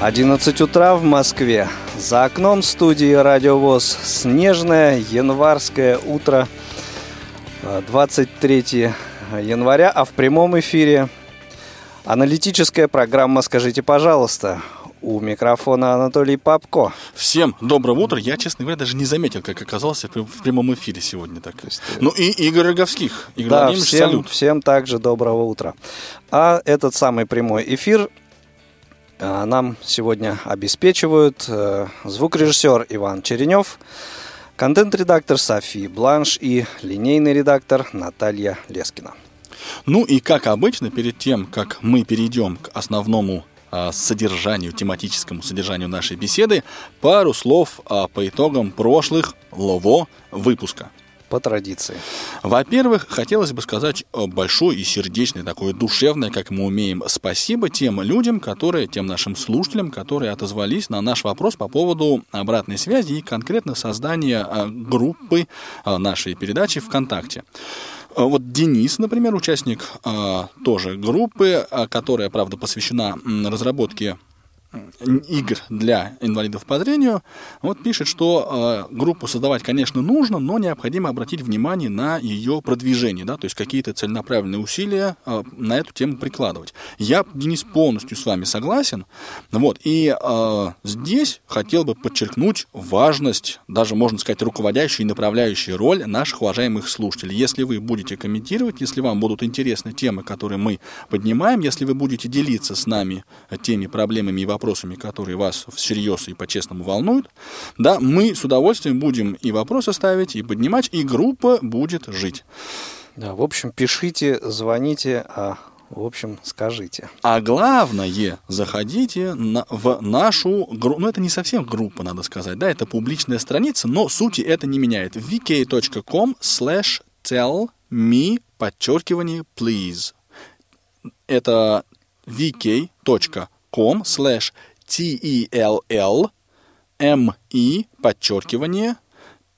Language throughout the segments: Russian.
11 утра в Москве. За окном студии «Радиовоз» снежное январское утро 23 января, а в прямом эфире аналитическая программа «Скажите, пожалуйста». У микрофона Анатолий Папко. Всем доброго утра. Я, честно говоря, даже не заметил, как оказался в прямом эфире сегодня. Так. Есть, ну и Игорь Роговских. Игорь да, всем, салют. всем также доброго утра. А этот самый прямой эфир нам сегодня обеспечивают э, звукорежиссер Иван Черенев, контент-редактор Софи Бланш и линейный редактор Наталья Лескина. Ну и как обычно, перед тем, как мы перейдем к основному а, содержанию, тематическому содержанию нашей беседы, пару слов а, по итогам прошлых ЛОВО выпуска по традиции? Во-первых, хотелось бы сказать э, большое и сердечное, такое душевное, как мы умеем, спасибо тем людям, которые, тем нашим слушателям, которые отозвались на наш вопрос по поводу обратной связи и конкретно создания э, группы э, нашей передачи ВКонтакте. Вот Денис, например, участник тоже группы, которая, правда, посвящена разработке игр для инвалидов по зрению, вот пишет, что э, группу создавать, конечно, нужно, но необходимо обратить внимание на ее продвижение, да, то есть какие-то целенаправленные усилия э, на эту тему прикладывать. Я, Денис, полностью с вами согласен, вот, и э, здесь хотел бы подчеркнуть важность, даже, можно сказать, руководящую и направляющую роль наших уважаемых слушателей. Если вы будете комментировать, если вам будут интересны темы, которые мы поднимаем, если вы будете делиться с нами теми проблемами и вопросами, вопросами, которые вас всерьез и по-честному волнуют, да, мы с удовольствием будем и вопросы ставить, и поднимать, и группа будет жить. Да, в общем, пишите, звоните, а в общем, скажите. А главное, заходите на, в нашу группу. Ну, это не совсем группа, надо сказать, да, это публичная страница, но сути это не меняет. vk.com slash tell me, подчеркивание, please. Это vk.com com slash T-E-L-L M-E, подчеркивание,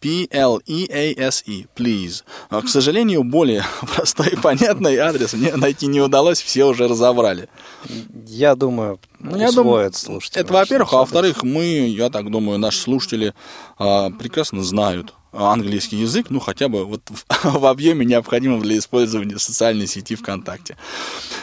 P-L-E-A-S-E, please. А, к сожалению, более простой и понятный адрес мне найти не удалось, все уже разобрали. Я думаю, ну, я думаю, слушатели. Это, во-первых, а во-вторых, мы, я так думаю, наши слушатели а, прекрасно знают английский язык, ну, хотя бы вот в, объеме необходимом для использования социальной сети ВКонтакте.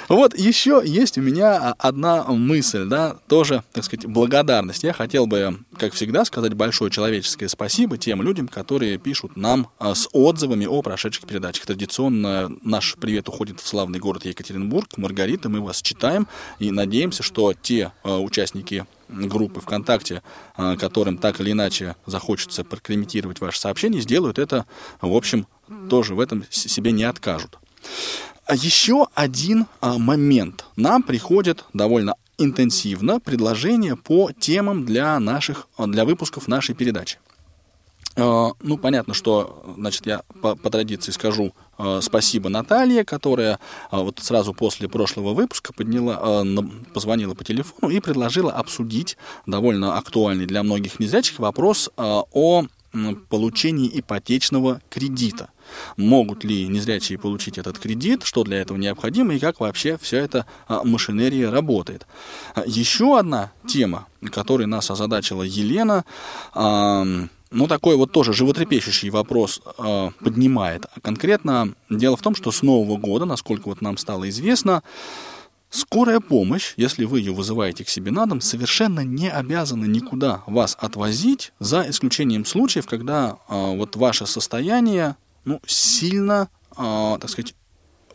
Вот еще есть у меня одна мысль, да, тоже, так сказать, благодарность. Я хотел бы, как всегда, сказать большое человеческое спасибо тем людям, которые пишут нам а, с отзывами о прошедших передачах. Традиционно наш привет уходит в славный город Екатеринбург. Маргарита, мы вас читаем и надеемся, что те а, участники группы ВКонтакте, а, которым так или иначе захочется прокомментировать ваше сообщение, сделают это, в общем, тоже в этом себе не откажут. А еще один а, момент. Нам приходит довольно интенсивно предложения по темам для наших, для выпусков нашей передачи. Ну, понятно, что, значит, я по, по традиции скажу Э, спасибо Наталье, которая э, вот сразу после прошлого выпуска подняла, э, позвонила по телефону и предложила обсудить довольно актуальный для многих незрячих вопрос о получении ипотечного кредита. Могут ли незрячие получить этот кредит, что для этого необходимо и как вообще вся эта машинерия работает. Еще одна тема, которой нас озадачила Елена, ну, такой вот тоже животрепещущий вопрос э, поднимает. А конкретно дело в том, что с Нового года, насколько вот нам стало известно, скорая помощь, если вы ее вызываете к себе на дом, совершенно не обязана никуда вас отвозить, за исключением случаев, когда э, вот ваше состояние ну, сильно, э, так сказать,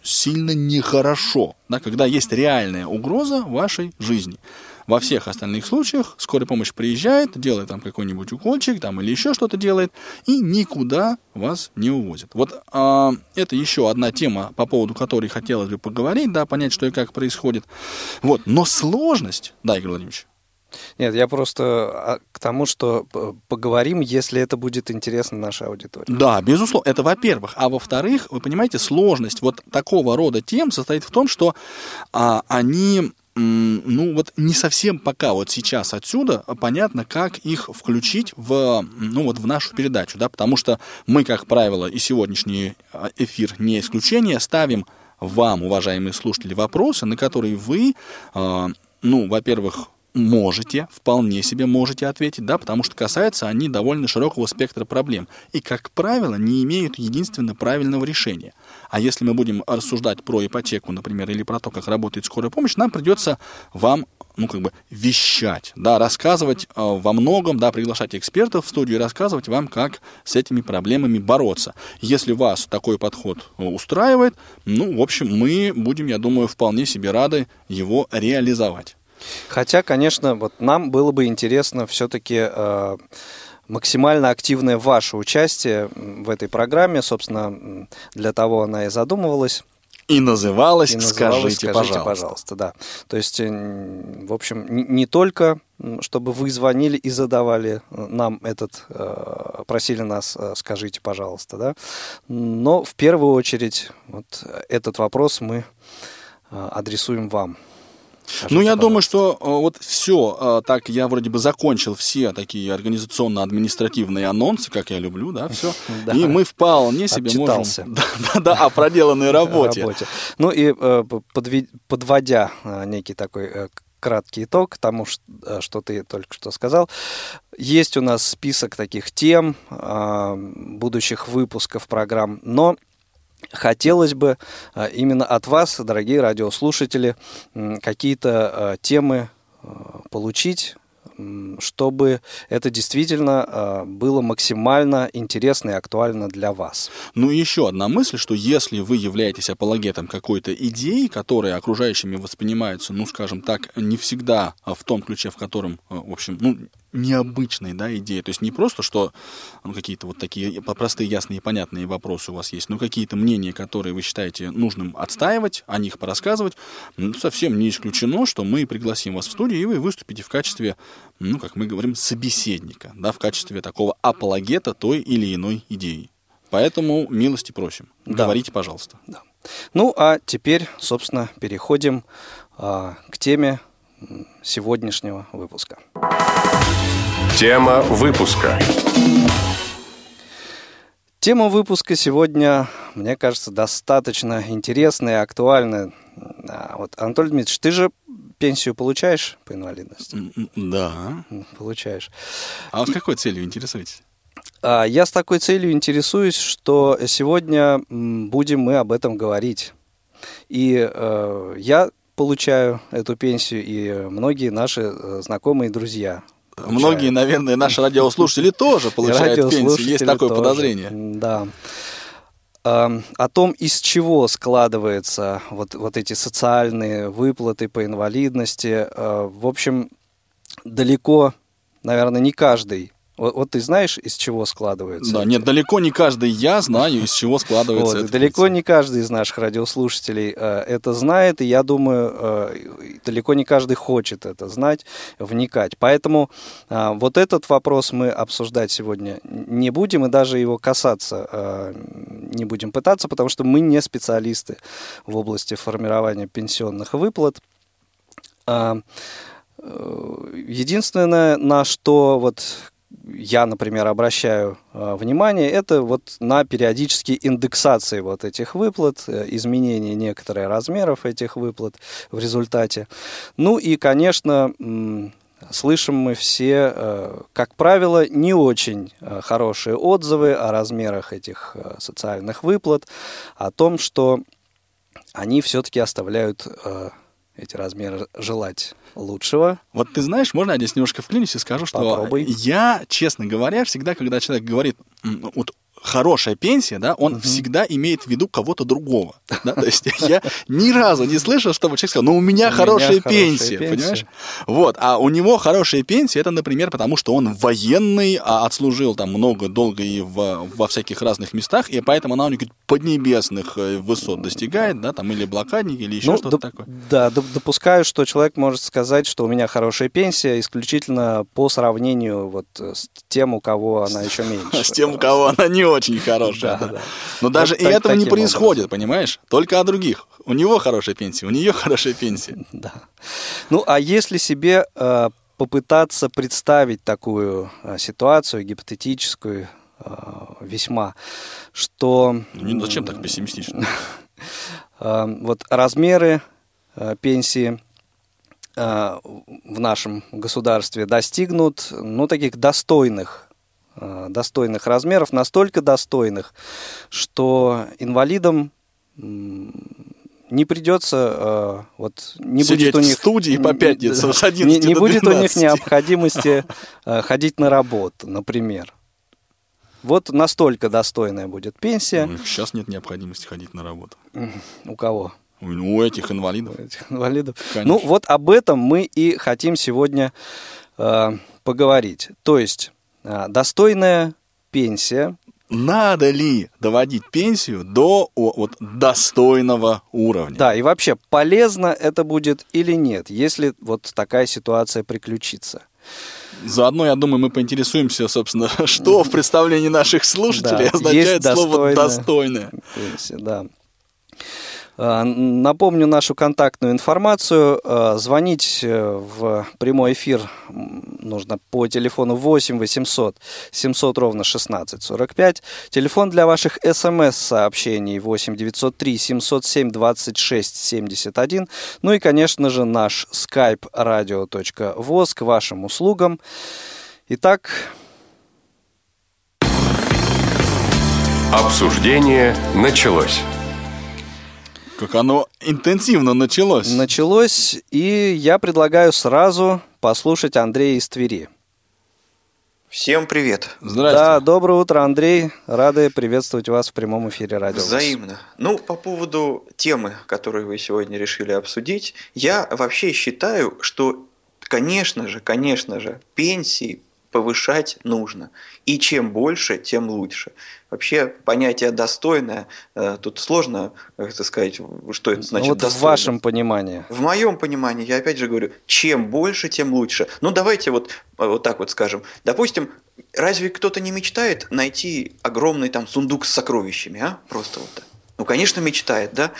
сильно нехорошо, да, когда есть реальная угроза вашей жизни. Во всех остальных случаях скорая помощь приезжает, делает там какой-нибудь укольчик там, или еще что-то делает, и никуда вас не увозят. Вот а, это еще одна тема, по поводу которой хотелось бы поговорить, да, понять, что и как происходит. Вот. Но сложность, да, Игорь Владимирович, нет, я просто а, к тому, что поговорим, если это будет интересно нашей аудитории. Да, безусловно, это во-первых. А во-вторых, вы понимаете, сложность вот такого рода тем состоит в том, что а, они ну вот не совсем пока вот сейчас отсюда понятно, как их включить в, ну вот в нашу передачу, да, потому что мы, как правило, и сегодняшний а, эфир не исключение, ставим вам, уважаемые слушатели, вопросы, на которые вы, а, ну, во-первых, можете, вполне себе можете ответить, да, потому что касаются они довольно широкого спектра проблем и, как правило, не имеют единственно правильного решения. А если мы будем рассуждать про ипотеку, например, или про то, как работает скорая помощь, нам придется вам ну, как бы вещать, да, рассказывать э, во многом, да, приглашать экспертов в студию и рассказывать вам, как с этими проблемами бороться. Если вас такой подход э, устраивает, ну, в общем, мы будем, я думаю, вполне себе рады его реализовать. Хотя, конечно, вот нам было бы интересно все-таки э, максимально активное ваше участие в этой программе. Собственно, для того она и задумывалась. И называлась, и называлась «Скажите, скажите пожалуйста. пожалуйста». Да. То есть, э, в общем, не только чтобы вы звонили и задавали нам этот, э, просили нас «Скажите, пожалуйста», да, но в первую очередь вот этот вопрос мы адресуем вам. Скажите, ну, я пожалуйста. думаю, что э, вот все, э, так я вроде бы закончил все такие организационно-административные анонсы, как я люблю, да, все. И мы вполне себе можем... Да, да, о проделанной работе. работе. Ну и э, подводя некий такой краткий итог тому, что ты только что сказал. Есть у нас список таких тем будущих выпусков программ, но Хотелось бы а, именно от вас, дорогие радиослушатели, какие-то а, темы а, получить, чтобы это действительно было максимально интересно и актуально для вас. Ну и еще одна мысль, что если вы являетесь апологетом какой-то идеи, которая окружающими воспринимается, ну, скажем так, не всегда в том ключе, в котором, в общем, ну, необычной да, идеи. То есть не просто, что ну, какие-то вот такие простые, ясные и понятные вопросы у вас есть, но какие-то мнения, которые вы считаете нужным отстаивать, о них порассказывать, ну, совсем не исключено, что мы пригласим вас в студию, и вы выступите в качестве, ну, как мы говорим, собеседника, да, в качестве такого апологета той или иной идеи. Поэтому милости просим. Да. Говорите, пожалуйста. Да. Ну, а теперь, собственно, переходим а, к теме сегодняшнего выпуска. Тема выпуска. Тема выпуска сегодня, мне кажется, достаточно интересная и актуальная. Вот, Анатолий Дмитриевич, ты же пенсию получаешь по инвалидности? Да. Получаешь. А с какой целью интересуетесь? А, я с такой целью интересуюсь, что сегодня будем мы об этом говорить. И э, я получаю эту пенсию, и многие наши э, знакомые друзья получают. Многие, наверное, наши радиослушатели тоже получают пенсию. Есть такое тоже. подозрение. Да. О том, из чего складываются вот, вот эти социальные выплаты по инвалидности, э, в общем, далеко, наверное, не каждый вот, вот ты знаешь, из чего складывается? Да, нет, далеко не каждый я знаю, из чего складывается вот, это. Далеко не каждый из наших радиослушателей э, это знает, и я думаю, э, далеко не каждый хочет это знать, вникать. Поэтому э, вот этот вопрос мы обсуждать сегодня не будем, и даже его касаться э, не будем пытаться, потому что мы не специалисты в области формирования пенсионных выплат. Э, э Единственное, на что вот я, например, обращаю э, внимание, это вот на периодические индексации вот этих выплат, э, изменение некоторых размеров этих выплат в результате. Ну и, конечно, слышим мы все, э, как правило, не очень хорошие отзывы о размерах этих социальных выплат, о том, что они все-таки оставляют эти размеры желать лучшего. Вот ты знаешь, можно я здесь немножко вклинюсь и скажу, что Попробуй. я, честно говоря, всегда, когда человек говорит, вот хорошая пенсия, да, он угу. всегда имеет в виду кого-то другого. Да? То есть я ни разу не слышал, чтобы человек сказал, ну у меня, у хорошая, меня пенсия, хорошая понимаешь? Вот, а у него хорошая пенсия, это, например, потому что он военный, а отслужил там много, долго и в, во всяких разных местах, и поэтому она у него поднебесных э, высот достигает, да, там или блокадник, или еще ну, что-то доп- такое. Да, допускаю, что человек может сказать, что у меня хорошая пенсия исключительно по сравнению вот с тем, у кого она еще меньше. С тем, у кого она не очень хорошая. Да, да. Но даже и этого не происходит, понимаешь? Только о других. У него хорошая пенсия, у нее хорошая пенсия. Да. Ну, а если себе э, попытаться представить такую э, ситуацию гипотетическую, э, весьма, что... Ну, зачем так пессимистично? Вот размеры пенсии в нашем государстве достигнут, ну, таких достойных достойных размеров, настолько достойных, что инвалидам не придется э, вот не Сидеть будет у них в студии по пятницам с 11 не, не будет у них необходимости э, ходить на работу, например. Вот настолько достойная будет пенсия. Ну, сейчас нет необходимости ходить на работу. У кого? У этих инвалидов. У этих инвалидов. Конечно. Ну вот об этом мы и хотим сегодня э, поговорить. То есть достойная пенсия. Надо ли доводить пенсию до вот, достойного уровня? Да, и вообще, полезно это будет или нет, если вот такая ситуация приключится. Заодно, я думаю, мы поинтересуемся, собственно, что в представлении наших слушателей да, означает слово «достойное». Пенсия, да. Э, напомню нашу контактную информацию. Э, звонить э, в прямой эфир нужно по телефону 8 800 700 ровно 16 45. Телефон для ваших смс-сообщений 8 903 707 26 71. Ну и, конечно же, наш skype radio.voz к вашим услугам. Итак, Обсуждение началось как оно интенсивно началось. Началось, и я предлагаю сразу послушать Андрея из Твери. Всем привет. Здравствуйте. Да, доброе утро, Андрей. Рады приветствовать вас в прямом эфире радио. Взаимно. Ну, по поводу темы, которую вы сегодня решили обсудить, я вообще считаю, что, конечно же, конечно же, пенсии повышать нужно. И чем больше, тем лучше. Вообще понятие достойное, э, тут сложно, как это сказать, что это значит ну, вот достойное. в вашем понимании. В моем понимании, я опять же говорю, чем больше, тем лучше. Ну давайте вот, э, вот так вот скажем. Допустим, разве кто-то не мечтает найти огромный там сундук с сокровищами, а? Просто вот. Ну, конечно, мечтает, да?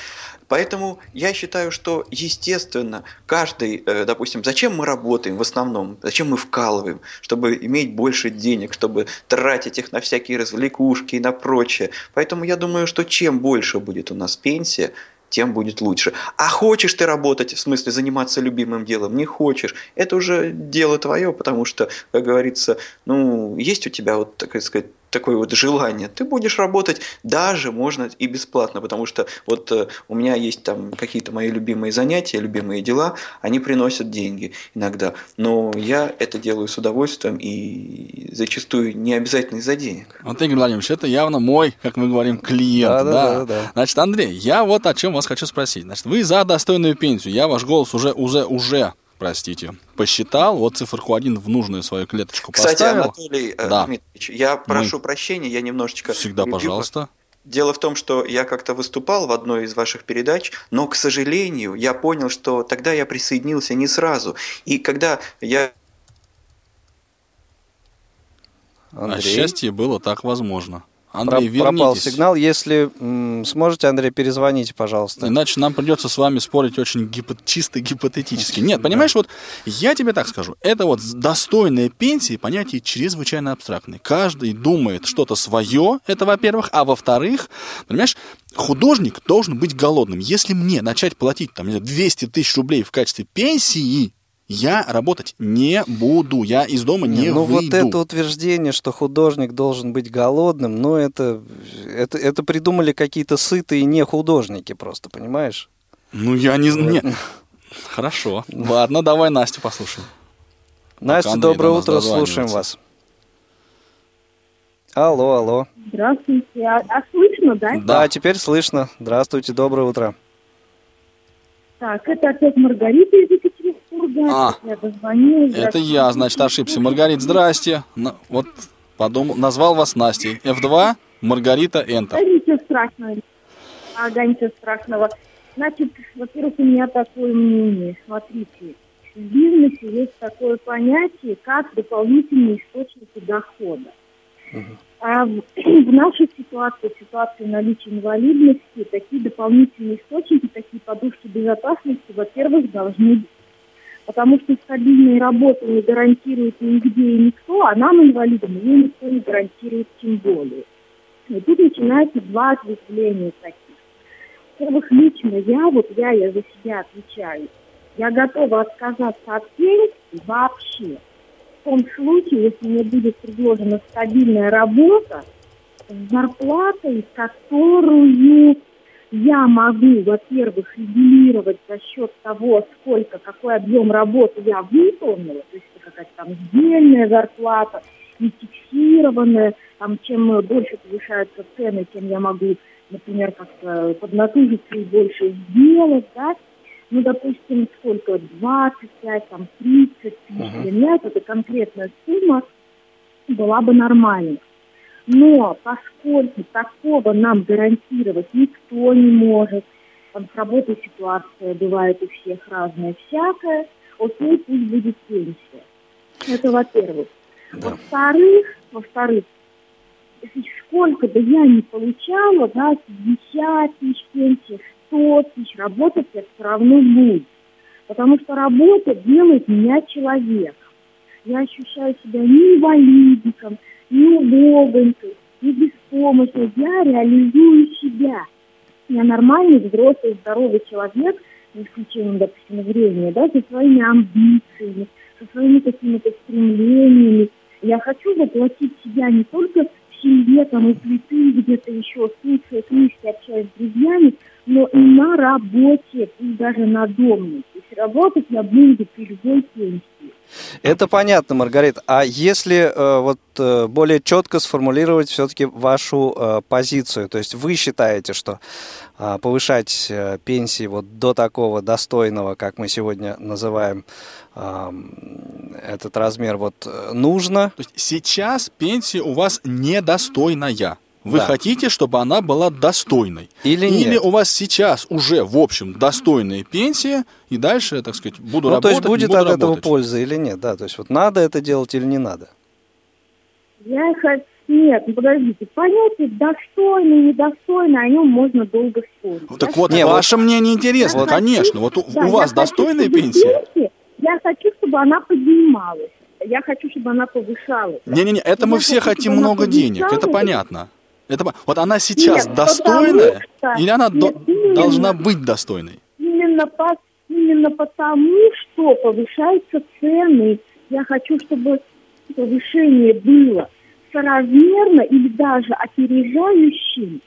Поэтому я считаю, что, естественно, каждый, э, допустим, зачем мы работаем в основном, зачем мы вкалываем, чтобы иметь больше денег, чтобы тратить их на всякие развлекушки и на прочее. Поэтому я думаю, что чем больше будет у нас пенсия, тем будет лучше. А хочешь ты работать, в смысле заниматься любимым делом, не хочешь, это уже дело твое, потому что, как говорится, ну, есть у тебя вот, так сказать, такое вот желание, ты будешь работать даже можно и бесплатно, потому что вот э, у меня есть там какие-то мои любимые занятия, любимые дела, они приносят деньги иногда, но я это делаю с удовольствием и зачастую не обязательно из-за денег. Вот, Игорь Владимирович, это явно мой, как мы говорим, клиент. Да, да, да. да, да. Значит, Андрей, я вот о чем вас хочу спросить. Значит, вы за достойную пенсию, я ваш голос уже, уже, уже простите, посчитал, вот циферку один в нужную свою клеточку Кстати, поставил. Анатолий э, да. Дмитриевич, я прошу Мы... прощения, я немножечко... Всегда, любил. пожалуйста. Дело в том, что я как-то выступал в одной из ваших передач, но, к сожалению, я понял, что тогда я присоединился не сразу. И когда я... Андрей? А счастье было так возможно. Андрей, Про- пропал сигнал. Если м, сможете, Андрей, перезвоните, пожалуйста. Иначе нам придется с вами спорить очень гипо- чисто гипотетически. Нет, понимаешь, вот я тебе так скажу. Это вот достойная пенсия, понятие чрезвычайно абстрактное. Каждый думает что-то свое, это во-первых. А во-вторых, понимаешь, художник должен быть голодным. Если мне начать платить там, 200 тысяч рублей в качестве пенсии, я работать не буду, я из дома не, не ну выйду. вот это утверждение, что художник должен быть голодным, ну это, это, это придумали какие-то сытые не художники просто, понимаешь? Ну я не... не... Хорошо. Ладно, давай Настю послушаем. Настя, доброе утро, слушаем вас. Алло, алло. Здравствуйте. А, а слышно, да? Да, теперь слышно. Здравствуйте, доброе утро. Так, это опять Маргарита из Екатеринбурга. А, я дозвонилась. Это я, значит, ошибся. Маргарит, здрасте. На- Вот подумал, назвал вас Настей. F2, Маргарита, Да Enter. ничего страшного. Ага, ничего страшного. Значит, во-первых, у меня такое мнение. Смотрите, в бизнесе есть такое понятие, как дополнительные источники дохода. А в, нашей ситуации, в ситуации наличия инвалидности, такие дополнительные источники, такие подушки безопасности, во-первых, должны быть. Потому что стабильной работы не гарантирует нигде и никто, а нам, инвалидам, ее никто не гарантирует тем более. И тут начинается два ответвления таких. Во-первых, лично я, вот я, я за себя отвечаю, я готова отказаться от пенсии вообще. Том случае, если мне будет предложена стабильная работа, с зарплатой, которую я могу, во-первых, регулировать за счет того, сколько, какой объем работы я выполнила, то есть какая-то там сдельная зарплата, не фиксированная, там, чем больше повышаются цены, тем я могу, например, как-то поднатужиться и больше сделать, да, ну, допустим, сколько, 25, там, 30 тысяч, для меня это конкретная сумма была бы нормальной. Но поскольку такого нам гарантировать никто не может, там с работой ситуация бывает у всех разная всякая, окей, пусть будет пенсия. Это во-первых. Во-вторых, во-вторых, если сколько бы я ни получала, да, 50 тысяч пенсий, 100 тысяч, работать я все равно буду. Потому что работа делает меня человеком. Я ощущаю себя не инвалидиком, не убогонькой, не беспомощной. Я реализую себя. Я нормальный, взрослый, здоровый человек, за исключением, допустим, времени, да, со своими амбициями, со своими какими-то стремлениями. Я хочу воплотить себя не только в семье, там, у плиты, где-то еще, слушая книжки, общаясь с друзьями, но и на работе, пусть даже на доме. То есть работать я буду при любой пенсии. Это понятно, Маргарита. А если э, вот э, более четко сформулировать все-таки вашу э, позицию, то есть вы считаете, что э, повышать э, пенсии вот до такого достойного, как мы сегодня называем этот размер, вот э, нужно? То есть сейчас пенсия у вас недостойная. Вы Да. хотите, чтобы она была достойной? Или Или нет? у вас сейчас уже, в общем, достойная пенсия, и дальше, так сказать, буду Ну, то работать, есть будет буду от этого работать. польза или нет, да? То есть вот надо это делать или не надо? Я хочу... Нет, ну подождите, понятие достойный, недостойный, о нем можно долго спорить. Так Я вот, Не, ваше мнение интересно, Я конечно. хочу- Вот у, да, у вас хочу, достойная чтобы пенсия? пенсия- Я хочу, чтобы она поднималась. Я хочу, чтобы она повышалась. Не-не-не, это мы Я все хочу, хотим много денег, это понятно. Это, вот она сейчас Нет, достойная, что- или она нет, до- именно. должна быть достойной? Именно, по, именно потому, что повышаются цены. Я хочу, чтобы повышение было соразмерно или даже опережающим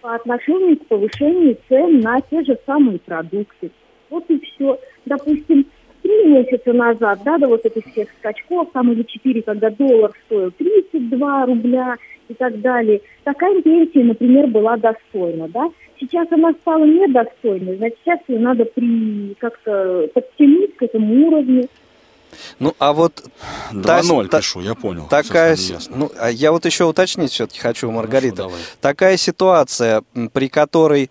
по отношению к повышению цен на те же самые продукты. Вот и все. Допустим, три месяца назад, да, до вот этих всех скачков, там или четыре, когда доллар стоил 32 рубля и так далее, такая пенсия, например, была достойна, да. Сейчас она стала недостойной, значит, сейчас ее надо при как-то подтянуть к этому уровню. Ну, а вот та- 2-0 та- пишу, я понял. такая... Ну, а я вот еще уточнить все-таки хочу, Маргарита. давай. Такая ситуация, при которой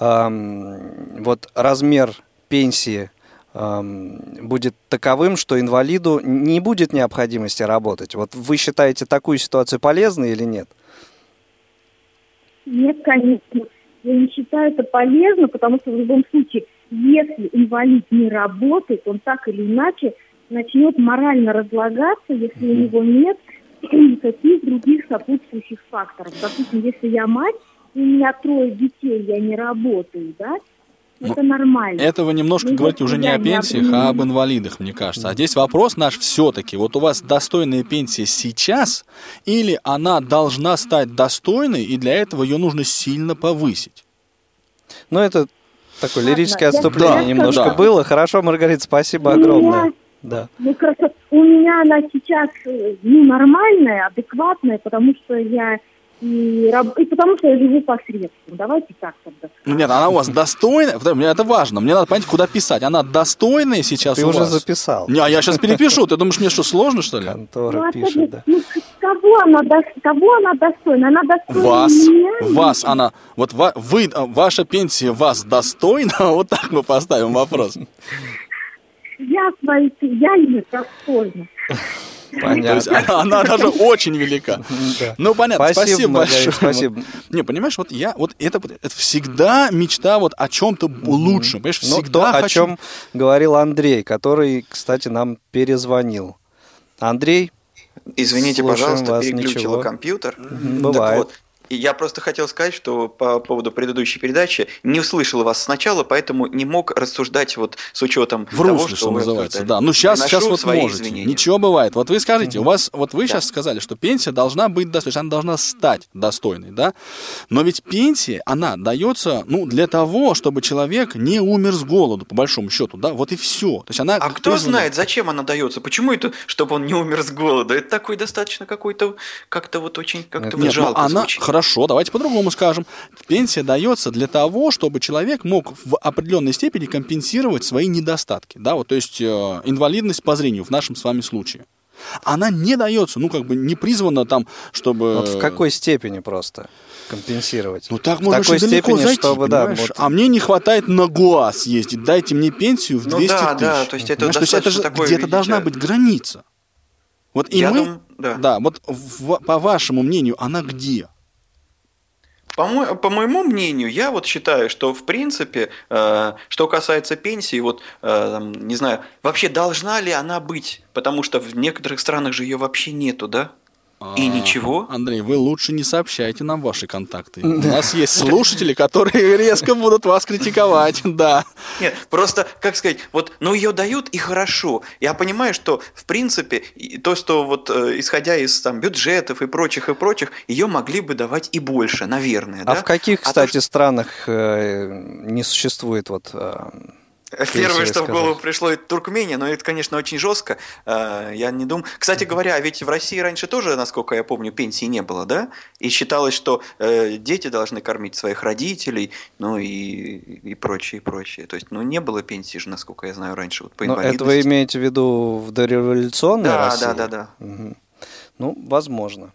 ам, вот размер пенсии будет таковым, что инвалиду не будет необходимости работать. Вот вы считаете такую ситуацию полезной или нет? Нет, конечно. Я не считаю это полезно, потому что в любом случае, если инвалид не работает, он так или иначе начнет морально разлагаться, если у него нет никаких других сопутствующих факторов. Допустим, если я мать, и у меня трое детей, я не работаю, да, это нормально. Это вы немножко Ну, говорите уже не я о не пенсиях, а об инвалидах, мне кажется. А здесь вопрос наш все-таки. Вот у вас достойная пенсия сейчас, или она должна стать достойной, и для этого ее нужно сильно повысить? Ну, это такое Ладно, лирическое я отступление Да, немножко да. было. Хорошо, Маргарита, спасибо меня- огромное. Да. Ну, просто у меня она сейчас э, ну, нормальная, адекватная, потому что я и, и потому что я живу посредством. Давайте так тогда. Ну нет, она у вас достойная, мне это важно, мне надо понять, куда писать. Она достойная сейчас Ты у уже вас? записал. Не, а я сейчас перепишу. Ты думаешь, мне что, сложно, что ли? Контора Ну, пишет, опять да. ну, кого она, дос- кого она достойна? Она достойна Вас, меня? вас, она, вот ва- вы, а, ваша пенсия вас достойна? Вот так мы поставим вопрос. Я свои, я не достойна. То есть Понятно. она, она даже очень велика. Да. Ну, понятно, Спасибо, большое. спасибо. Вот, Не, понимаешь, вот я, вот это, это всегда мечта вот о чем-то лучшем. Понимаешь, Ну, всегда о чем говорил Андрей, который, кстати, нам перезвонил. Андрей, Извините, Слушаем пожалуйста, переключила ничего. компьютер. бывает. Так вот, я просто хотел сказать, что по поводу предыдущей передачи не услышал вас сначала, поэтому не мог рассуждать вот с учетом В того, русле, что вы называется, да. Ну, сейчас, сейчас вот свои можете. извинения. Ничего бывает. Вот вы скажите, у вас, вот вы сейчас сказали, что пенсия должна быть достойной, она должна стать достойной, да? Но ведь пенсия, она дается, ну, для того, чтобы человек не умер с голоду, по большому счету, да? Вот и все. То есть она... А кто призвана- знает, зачем она дается? Почему это, чтобы он не умер с голода? Это такой достаточно какой-то, как-то вот очень, как-то вот Нет, ну жалко она, звучит. Хорошо, давайте по-другому скажем. Пенсия дается для того, чтобы человек мог в определенной степени компенсировать свои недостатки, да, вот, то есть э, инвалидность по зрению в нашем с вами случае. Она не дается, ну, как бы не призвана там, чтобы... Вот в какой степени просто компенсировать? Ну, так В можно такой очень далеко степени, зайти, чтобы, да, понимаешь? вот- А мне не хватает на ГУАЗ ездить, дайте мне пенсию в Ну 200 да, тысяч. да, то есть это то есть это же где-то видите, должна быть граница. Вот и Я мы, дум- да. вот в- по вашему мнению, она где? По, мо- по моему мнению, я вот считаю, что в принципе, э, что касается пенсии, вот э, там, не знаю, вообще должна ли она быть, потому что в некоторых странах же ее вообще нету, да? И А, ничего. Андрей, вы лучше не сообщайте нам ваши контакты. У нас есть слушатели, которые резко будут вас критиковать, да. Нет, просто, как сказать, вот, ну ее дают и хорошо. Я понимаю, что, в принципе, то, что вот, э, исходя из там бюджетов и прочих, и прочих, ее могли бы давать и больше, наверное, А да? в каких, то, кстати, странах э, не существует вот... Первое, что в голову пришло, это Туркмения, но это, конечно, очень жестко. Э, Я не думаю. Кстати говоря, ведь в России раньше тоже, насколько я помню, пенсии не было, да? И считалось, что э, дети должны кормить своих родителей, ну и, и прочее, и прочее. То есть, ну, не было пенсии же, насколько я знаю, раньше. Вот, по Ну, это вы имеете в виду в дореволюционной Да, России? да, да, да. Мгм. Ну, возможно.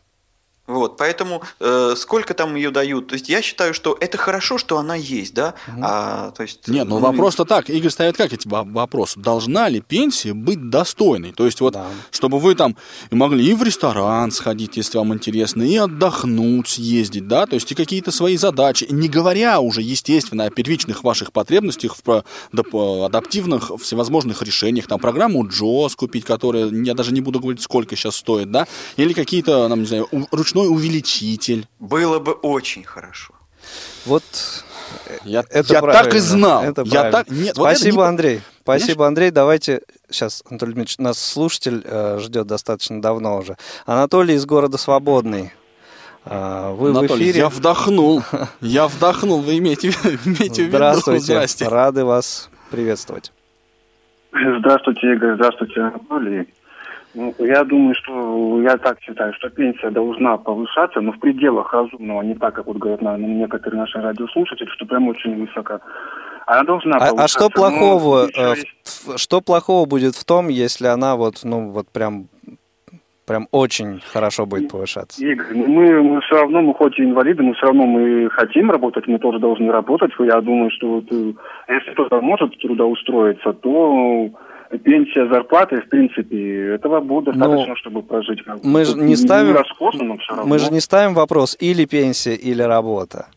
Вот, поэтому э, сколько там ее дают? То есть я считаю, что это хорошо, что она есть, да? А, то есть, Нет, ну и- вопрос-то так. Игорь ставит как эти во- вопрос? Должна ли пенсия быть достойной? То есть вот, Да. чтобы вы там могли и в ресторан сходить, если вам интересно, и отдохнуть, съездить, да, то есть и какие-то свои задачи, не говоря уже, естественно, о первичных ваших потребностях в адаптивных всевозможных решениях, там программу JOS купить, которая, я даже не буду говорить, сколько сейчас стоит, да, или какие-то, нам, не знаю, у- ручной увеличитель. Было бы очень хорошо. Вот Я, это я правильно. так и знал. Это я правильно. так, нет, вот это Спасибо, не- Андрей. Спасибо, Андрей. Давайте сейчас, Анатолий Дмитриевич, нас слушатель э, ждет достаточно давно уже. Анатолий из города Свободный. А, вы в Анатолий, эфире. я вдохнул. Я вдохнул. Вы имеете, имеете в виду? Здравствуйте. Здрасте. Рады вас приветствовать. Здравствуйте, Игорь, здравствуйте, Анатолий. Ну, я думаю, что я так считаю, что пенсия должна повышаться, но в пределах разумного, не так, как вот говорят наверное, некоторые наши радиослушатели, что прям очень высоко. Она должна А, а повышаться. что но плохого, э, есть- что плохого будет в том, если она вот, ну, вот прям, прям очень хорошо будет повышаться? Игорь, ну, мы, мы все равно, мы хоть и инвалиды, мы все равно мы хотим работать, мы тоже должны работать. Я думаю, что вот, э, если кто-то может трудоустроиться, то пенсия, зарплата, в принципе, этого будет достаточно, чтобы прожить. как. Ну, мы же не ставим- роскошно, но все равно. Мы же не ставим вопрос или пенсия, или работа.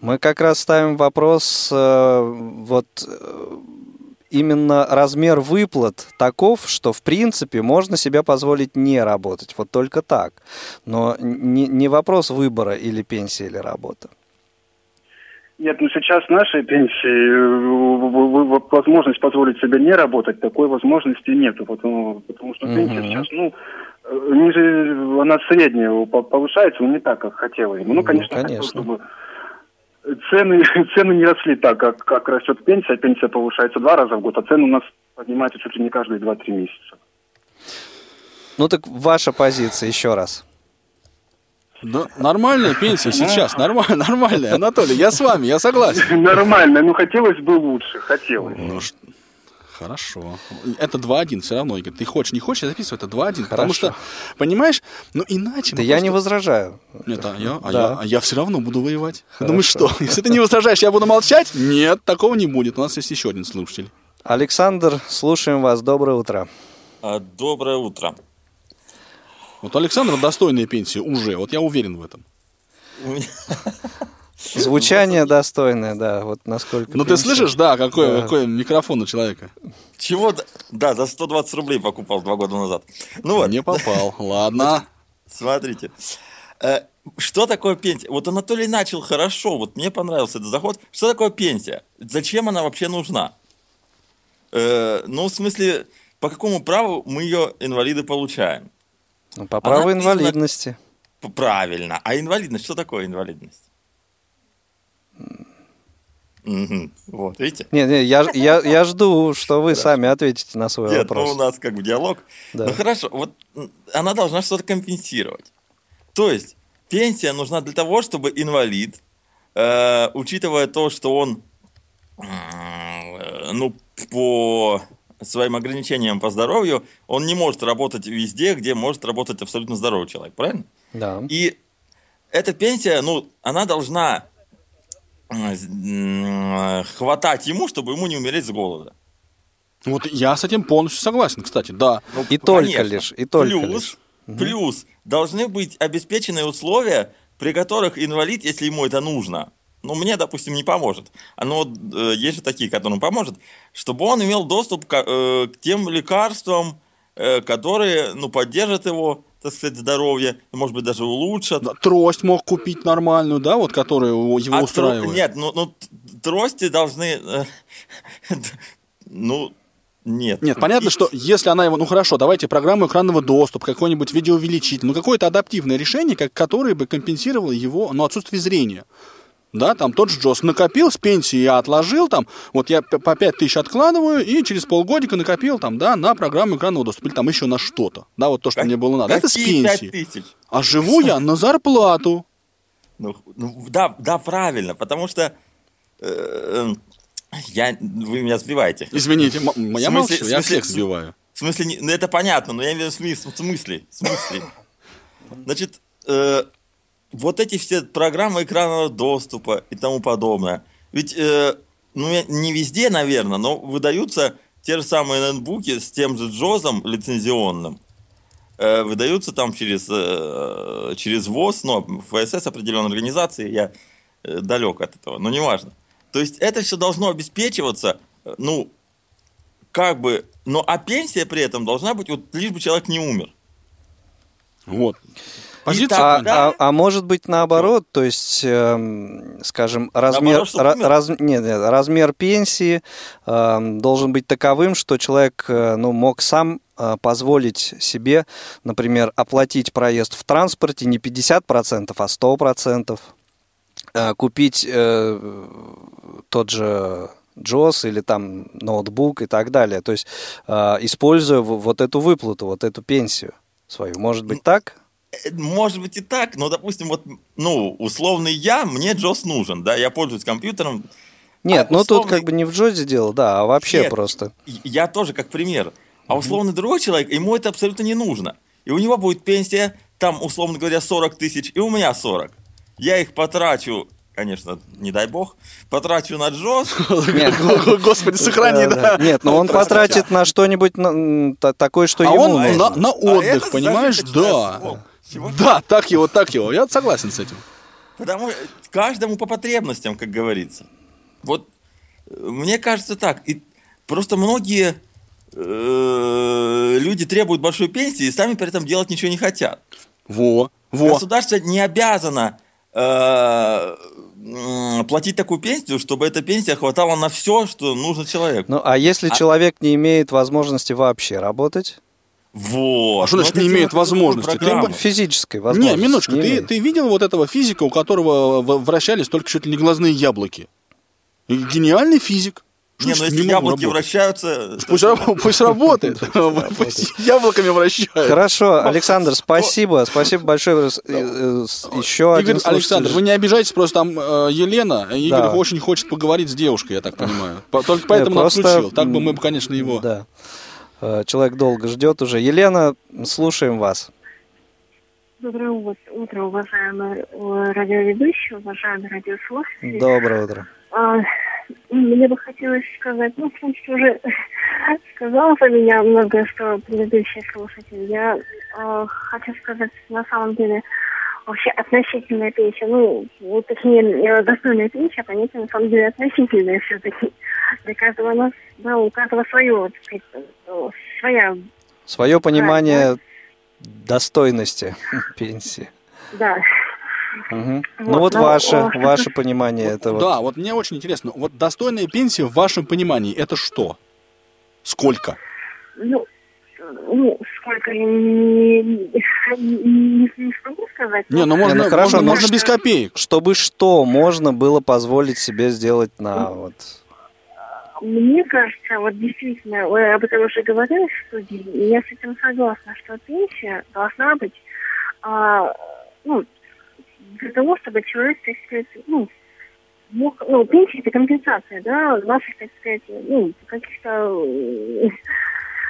Мы как раз ставим вопрос э, вот э, именно размер выплат таков, что в принципе можно себе позволить не работать, вот только так. Но не, не вопрос выбора или пенсия, или работа. Нет, ну сейчас нашей пенсии э, возможность позволить себе не работать, такой возможности нету, потому, потому что пенсия сейчас, ну, э, ниже, она средняя по- повышается, но не так, как хотела бы. Ну, конечно, хотелось, конечно. чтобы цены, цены не росли так, как, как растет пенсия. Пенсия повышается два раза в год, а цены у нас поднимаются чуть ли не каждые 2-3 месяца. Ну так ваша позиция еще раз. Да, нормальная пенсия сейчас, нормально, нормальная, Анатолий, я с вами, я согласен. Нормально, ну хотелось бы лучше, хотелось. Ну, ш- Хорошо. Это 2-1 все равно, Игорь. Ты хочешь, не хочешь, я записываю это 2-1. Потому что, понимаешь, ну иначе... Да мы я просто- не возражаю. Нет, а я, а Да. я, а я все равно буду воевать. Думаешь, что? Если ты не возражаешь, я буду молчать? Нет, такого не будет. У нас есть еще один слушатель. Александр, слушаем вас. Доброе утро. А, Доброе утро. Вот у Александра достойная пенсия уже, вот я уверен в этом. Звучание достойное, да, вот насколько... Ну ты слышишь, да, какой, Да. какой микрофон у человека? Чего? Да, за 120 рублей покупал два года назад. Ну вот, Не попал. Ладно. смотрите. Э, Что такое пенсия? Вот Анатолий начал хорошо, вот мне понравился этот заход. Что такое пенсия? Зачем она вообще нужна? Э, Ну, в смысле, по какому праву мы ее, инвалиды, получаем? Ну, по праву Она признана- инвалидности. П- Правильно. А инвалидность, что такое инвалидность? Мгм. Вот, видите? Не, не, я, я, я жду, что вы сами ответите на свой Нет, ну вопрос. у нас как бы диалог. Да. Ну хорошо, вот она должна что-то компенсировать. То есть пенсия нужна для того, чтобы инвалид, э, учитывая то, что он, э, ну, по своим ограничениям по здоровью, он не может работать везде, где может работать абсолютно здоровый человек, правильно? Да. И эта пенсия, ну, она должна м, хватать ему, чтобы ему не умереть с голода. Вот я с этим полностью согласен, кстати, да. Ну, И только конечно. лишь, и только плюс, лишь. плюс должны быть обеспечены условия, при которых инвалид, если ему это нужно, ну, мне, допустим, не поможет. Оно, э, есть же такие, которым поможет, чтобы он имел доступ к, э, к тем лекарствам, э, которые, ну, поддержат его, так сказать, здоровье, может быть, даже улучшат. Да, Трость мог купить нормальную, да, вот которая его его А тро- устраивает. Нет, ну, ну, трости должны... э, ну, нет. Нет, понятно, И- что если она его, ну хорошо, давайте программу экранного доступа, какой-нибудь видеоувеличитель, ну какое-то адаптивное решение, как, которое бы компенсировало его, ну, отсутствие зрения. Да, там тот же Джос накопил с пенсии, я отложил там, вот я по 5 тысяч откладываю и через полгодика накопил там, да, на программу экранного доступа или там еще на что-то. Да, вот то, что Как- мне было надо. Это с пенсии. А живу я на зарплату. Ну, ну, да, да, правильно, потому что э, я, вы меня сбиваете. Извините, я молчу, я всех сбиваю. В смысле, ну это понятно, но я имею в смысле, в смысле, в смысле. Значит, э, вот эти все программы экранного доступа и тому подобное. Ведь, э, ну, не везде, наверное, но выдаются те же самые ноутбуки с тем же Джозом лицензионным. Э, выдаются там через, э, через ВОЗ, но ФСС определенной организации, я э, далек от этого, но неважно. То есть это все должно обеспечиваться, э, ну, как бы, но а пенсия при этом должна быть, вот лишь бы человек не умер. Вот. Позиция так, А, да. а- а может быть наоборот, то есть, эм, скажем, размер, Наоборот, раз- нет, нет, размер пенсии эм, должен быть таковым, что человек э, ну, мог сам э, позволить себе, например, оплатить проезд в транспорте не 50%, а 100%, э, купить э, тот же Джос или там ноутбук и так далее. То есть, э, используя вот эту выплату, вот эту пенсию свою. Может быть так? Э, Может быть и так, но, допустим, вот, ну, условный я, мне Джос нужен, да, я пользуюсь компьютером. Нет, А ну тут условный- как бы не в Джозе дело, да, а вообще Нет. просто. Я тоже как пример. А условный другой человек, ему это абсолютно не нужно. И у него будет пенсия, там, условно говоря, 40 тысяч, и у меня 40. Я их потрачу, конечно, не дай бог, потрачу на Джос, Нет, Господи, сохрани, да. Нет, но он потратит на что-нибудь такое, что А ему он нужно. на, на А отдых, понимаешь? Да. Чего? Да, так его, так его. Я согласен с этим. Потому что каждому по потребностям, как говорится. Вот э, мне кажется так. И просто многие э, люди требуют большой пенсии и сами при этом делать ничего не хотят. Во, во. Государство не обязано э, платить такую пенсию, чтобы эта пенсия хватала на все, что нужно человеку. Ну, а если А- человек не имеет возможности вообще работать? Вот. А что значит Вот не имеет возможности? Ты бы- Физической Не, возможности. минуточку, не ты, имеет. ты видел вот этого физика, у которого вращались только чуть ли не глазные яблоки? Гениальный физик. Не, ну значит если не яблоки вращаются... Пусть, раб- пусть работает. Пусть яблоками вращает. Хорошо, Александр, спасибо. Спасибо большое. Э, Еще один Александр, вы не обижайтесь, просто там э, Елена, Игорь Да. очень хочет поговорить с девушкой, я так понимаю. По- Только поэтому Не, нас просто, включил. Так бы мы, конечно, его... Э, Человек долго ждет уже. Елена, слушаем вас. Доброе ут- утро, уважаемые э, радиоведущие, уважаемые радиослушатели. Доброе утро. А, Мне бы хотелось сказать, ну, в принципе, уже сказал за меня многое, что предыдущий слушатель. Я э, хочу сказать, на самом деле, вообще относительная пенсия, ну, ну, точнее, достойная пенсия, понятие, на самом деле, относительная все-таки. Для каждого нас, да, у каждого свое, вот, так сказать, э, своя, Свое понимание достойности пенсии. да. Мгм. Ну Вот, вот ну, ваше, о, ваше понимание это вот. Да, вот мне очень интересно. Вот достойная пенсия в вашем понимании, это что? Сколько? Ну, ну, сколько я не, не, не- не смогу сказать. Не, ну но- можно, ну хорошо, можно, ну можно без копеек. Чтобы что можно было позволить себе сделать на вот Мне кажется, вот действительно, вы об этом уже говорили в студии, и я с этим согласна, что пенсия должна быть, а, ну, для того, чтобы человек, так сказать, ну, мог, ну, пенсия это компенсация, да, наших, так сказать, ну, каких-то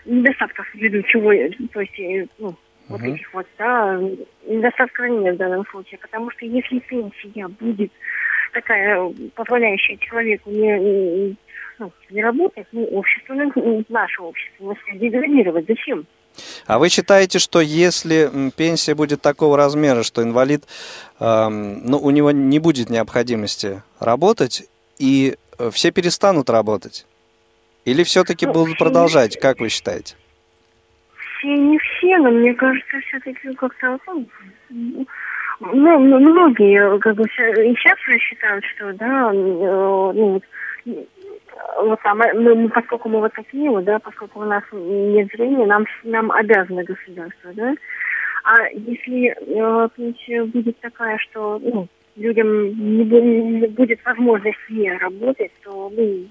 недостатков ввиду чего, то есть, э, ну, вот Мгм. этих вот, да, недостатков нет в данном случае, потому что если пенсия будет такая, позволяющая человеку не, не- ну, не работать, ну, общество, ну, наше общество, может, деградировать. Зачем? А вы считаете, что если пенсия будет такого размера, что инвалид, эм, ну, у него не будет необходимости работать, и э, все перестанут работать? Или все-таки Ну, будут все- продолжать, как вы считаете? Все не все, но мне кажется, все-таки как-то, ну, ну, многие, как бы, и сейчас уже считают, что, да, э, ну, вот, э, вот там, э, мы, мы- поскольку мы вот такие вот, да, поскольку у нас нет зрения, нам, нам обязано государство, да, а если э, будет такая, что, ну, людям не, не будет возможность не работать, то, ну,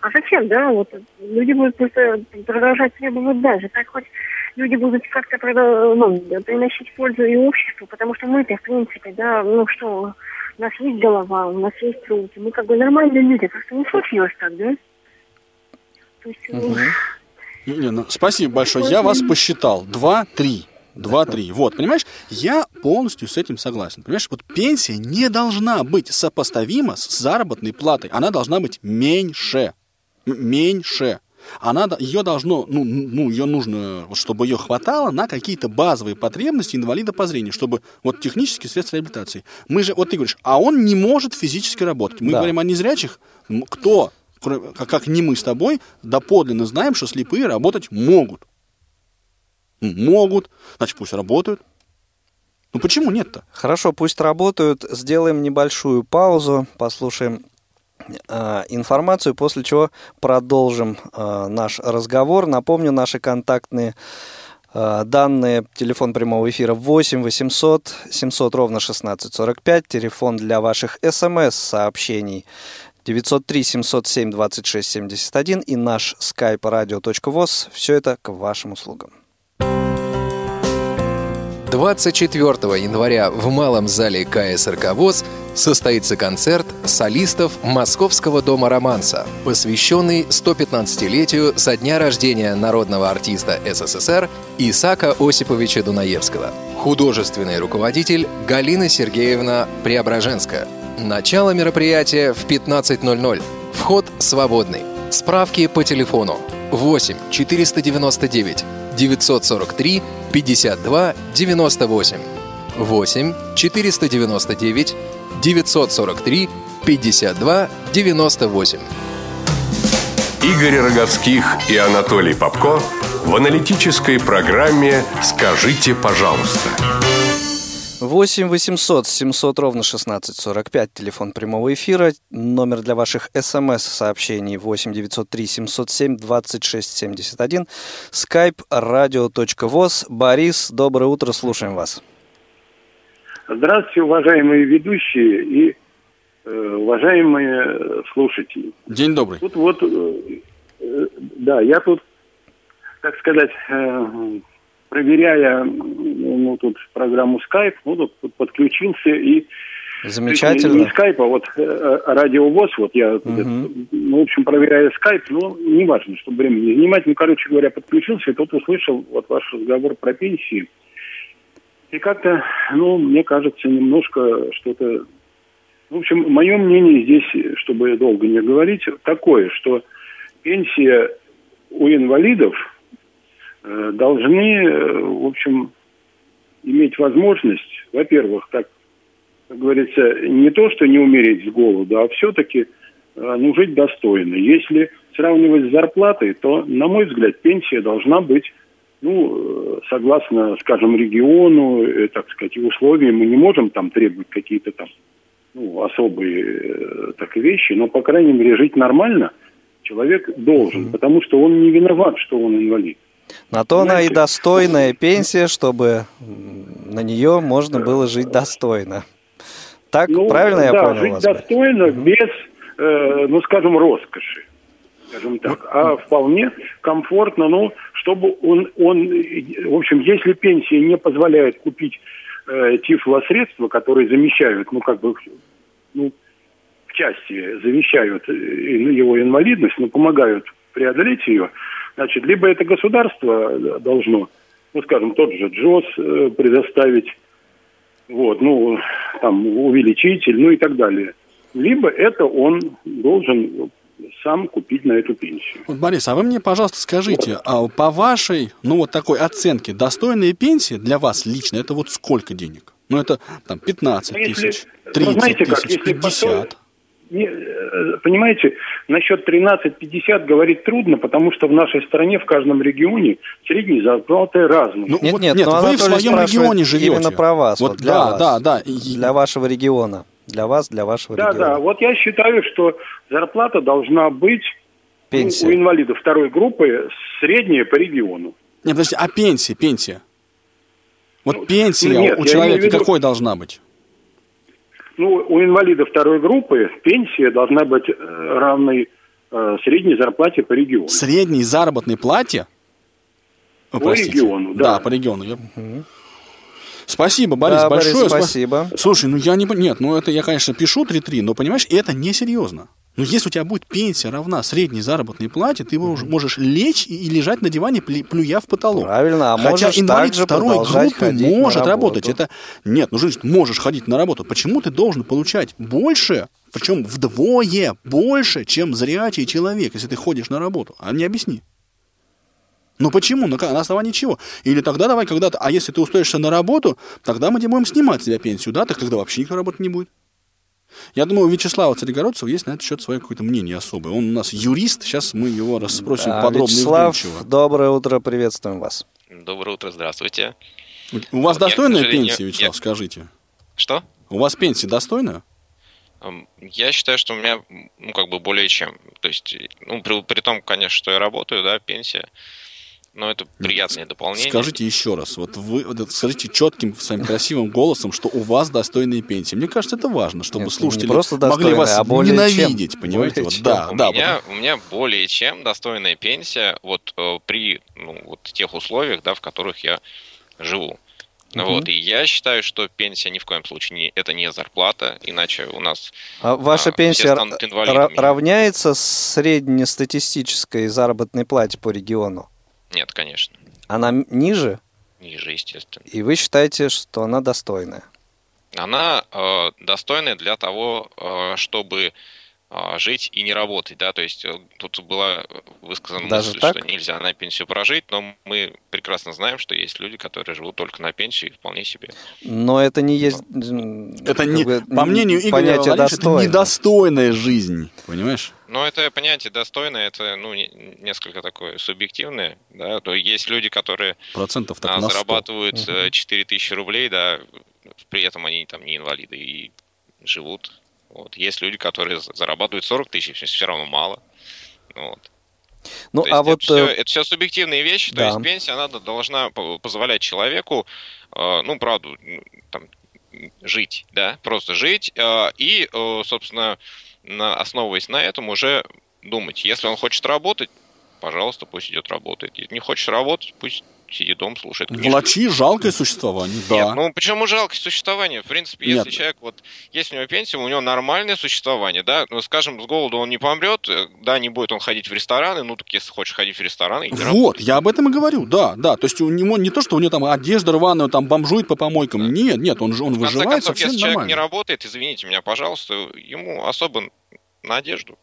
а зачем, да? Вот люди будут просто продолжать требовать дальше. Так хоть люди будут как-то ну, приносить пользу и обществу, потому что мы-то, в принципе, да, ну что, у нас есть голова, у нас есть руки, мы как бы нормальные люди, просто не случилось так, да? То есть, ну, Не, ну, спасибо большое. Я вас посчитал. Два, три. Два, три. Вот, понимаешь, я полностью с этим согласен. Понимаешь, вот пенсия не должна быть сопоставима с заработной платой. Она должна быть меньше. Меньше. Она, ее должно, ну, ну, ее нужно, чтобы ее хватало на какие-то базовые потребности инвалида по зрению, чтобы вот технические средства реабилитации. Мы же, вот ты говоришь, а он не может физически работать. Мы Да. говорим о незрячих, кто, кроме- как, не мы с тобой, доподлинно знаем, что слепые работать могут. Могут, значит, пусть работают. Ну почему нет-то? Хорошо, пусть работают. Сделаем небольшую паузу, послушаем информацию, после чего продолжим э, наш разговор. Напомню, наши контактные э, данные. Телефон прямого эфира 8 800 700 ровно 1645. Телефон для ваших смс-сообщений 903 707 26 71 и наш skype radio.voz. Все это к вашим услугам. 24 января в Малом зале КСРК ВОЗ состоится концерт солистов Московского дома романса, посвященный 115-летию со дня рождения народного артиста СССР Исака Осиповича Дунаевского. Художественный руководитель Галина Сергеевна Преображенская. Начало мероприятия в 15.00. Вход свободный. Справки по телефону 8 499 943 52 98 8 499 943 52 98 Игорь Роговских и Анатолий Попко в аналитической программе «Скажите, пожалуйста». 8 800 700 ровно 1645, телефон прямого эфира, номер для ваших смс-сообщений 8 903 707 26 71, skype radio.voz. Борис, доброе утро, слушаем вас. Здравствуйте, уважаемые ведущие и э, уважаемые слушатели. День добрый. Тут вот, э, да, я тут, так сказать, э, проверяя ну, тут программу Skype, ну, тут, тут подключился и Замечательно. Не скайп, а вот э, радиовоз, вот я, Угу. ну, в общем, проверяя скайп, ну, неважно, чтобы время не занимать, ну, короче говоря, подключился, и тут услышал вот ваш разговор про пенсии. И как-то, ну, мне кажется, немножко что-то... В общем, мое мнение здесь, чтобы долго не говорить, такое, что пенсия у инвалидов э, должны, э, в общем, иметь возможность, во-первых, так как говорится, не то, что не умереть с голоду, а все-таки ну, жить достойно. Если сравнивать с зарплатой, то, на мой взгляд, пенсия должна быть, ну, э, согласно, скажем, региону, э, так сказать, условиям, мы не можем там требовать какие-то там, ну, особые э, так вещи, но, по крайней мере, жить нормально человек должен, потому что он не виноват, что он инвалид. На то она и Знаете, достойная пенсия, чтобы на нее можно было жить достойно. Так, Ну, правильно я да, понял жить вас? достойно, без, э, ну, скажем, роскоши, скажем так, а вполне комфортно, ну, чтобы он, он, в общем, если пенсия не позволяет купить э, тифлосредства, которые замещают, ну, как бы, ну, в части замещают э, его инвалидность, но помогают преодолеть ее, значит, либо это государство э, должно, ну, скажем, тот же ДЖОС э, предоставить вот, ну, там, увеличитель, ну и так далее. Либо это он должен сам купить на эту пенсию. Вот, Борис, а вы мне, пожалуйста, скажите, а по вашей, ну, вот такой оценке, достойная пенсия для вас лично, это вот сколько денег? Ну, это там 15 Ну, если- тысяч, ну, 30 знаете как, тысяч, если 50. Не, э, понимаете, насчет 13-50 говорить трудно, потому что в нашей стране, в каждом регионе средние зарплаты разные. Ну, Нет, вот нет, нет, но вы в своем регионе живете. Именно про вас, вот, Вот, для да, вас. да, да. И- Для вашего региона. Для вас, для вашего да, региона. да, вот я считаю, что зарплата должна быть ну, Пенсия. у инвалидов второй группы средняя по региону. Нет, подожди, а пенсия, пенсия? Вот Ну, пенсия нет, у человека виду- какой должна быть? Ну, у инвалидов второй группы пенсия должна быть э, равной э, средней зарплате по региону. Средней заработной плате? Вы По простите. региону, да. по региону. Я- Спасибо, Борис, Да, Борис, большое. Спа- спасибо. Слушай, ну я не... Нет, ну это я, конечно, пишу 3-3, но, понимаешь, это несерьезно. Но если у тебя будет пенсия равна средней заработной плате, ты мож- можешь лечь и, лежать на диване, плю- плюя в потолок. Правильно, а Хотя инвалид второй группы может работать. Это нет, ну женщина, можешь ходить на работу. Почему ты должен получать больше, причем вдвое больше, чем зрячий человек, если ты ходишь на работу? А мне объясни. Ну почему? Ну как, на основании чего? Или тогда давай когда-то, а если ты устроишься на работу, тогда мы тебе будем снимать с тебя пенсию, да? Так тогда вообще никто работать не будет. Я думаю, у Вячеслава Царегородцева есть на этот счет свое какое-то мнение особое. Он у нас юрист, сейчас мы его расспросим Да, подробно Вячеслав, и доброе утро, приветствуем вас. Доброе утро, здравствуйте. У вас Вот я, достойная сожалению, пенсия, Вячеслав, я- скажите? Что? У вас пенсия достойная? Эм, Я считаю, что у меня, ну, как бы более чем. То есть, ну, при, при том, конечно, что я работаю, да, пенсия, но это приятное дополнение. Скажите еще раз, вот вы вот скажите четким, своим красивым голосом, что у вас достойная пенсия. Мне кажется, это важно, чтобы Нет, не слушатели просто могли вас а более ненавидеть, чем. понимаете? Более Вот, чем. да, у, да. меня, у меня более чем достойная пенсия вот э, при ну, вот тех условиях, да, в которых я живу. Ну Вот, и я считаю, что пенсия ни в коем случае не, это не зарплата, иначе у нас А ваша А, пенсия равняется среднестатистической заработной плате по региону? Нет, конечно, Она ниже, ниже, естественно. и вы считаете, что она достойная? она э, достойная для того, э, чтобы жить и не работать, да, то есть э, тут была высказана Даже мысль, так? что нельзя на пенсию прожить, но мы прекрасно знаем, что есть люди, которые живут только на пенсию и вполне себе. Но это не есть... Это не, бы, по мнению Игоря понятие это недостойная жизнь, понимаешь? Но это понятие достойное, это ну, не- несколько такое субъективное, да, то есть люди, которые Процентов так а, на 100. зарабатывают э, 4000 рублей, да, при этом они там не инвалиды и живут. Вот. Есть люди, которые за- зарабатывают 40 тысяч, все равно мало. Вот. Ну, То а это, вот... все, э, это все субъективные вещи. да. То есть пенсия, она должна по- позволять человеку, э, ну, правду, м, там, жить, да, просто жить. э, И, собственно, основываясь на этом, уже думать, если он хочет работать, пожалуйста, пусть идет работает. Если не хочет работать, пусть сидит дома, слушает книжку. Влачи жалкое существование, да. Нет, ну почему жалкое существование? В принципе, если Нет. человек, вот, есть у него пенсия, у него нормальное существование, да, ну, скажем, с голоду он не помрет, э, да, не будет он ходить в рестораны, ну, так если хочешь ходить в рестораны, иди Вот, я об этом и говорю, да, да. То есть у него не то, что у него там одежда рваная, там бомжует по помойкам. Нет, нет, он же он выживает концов, совсем если человек нормально. не работает, извините меня, пожалуйста, ему особо на одежду.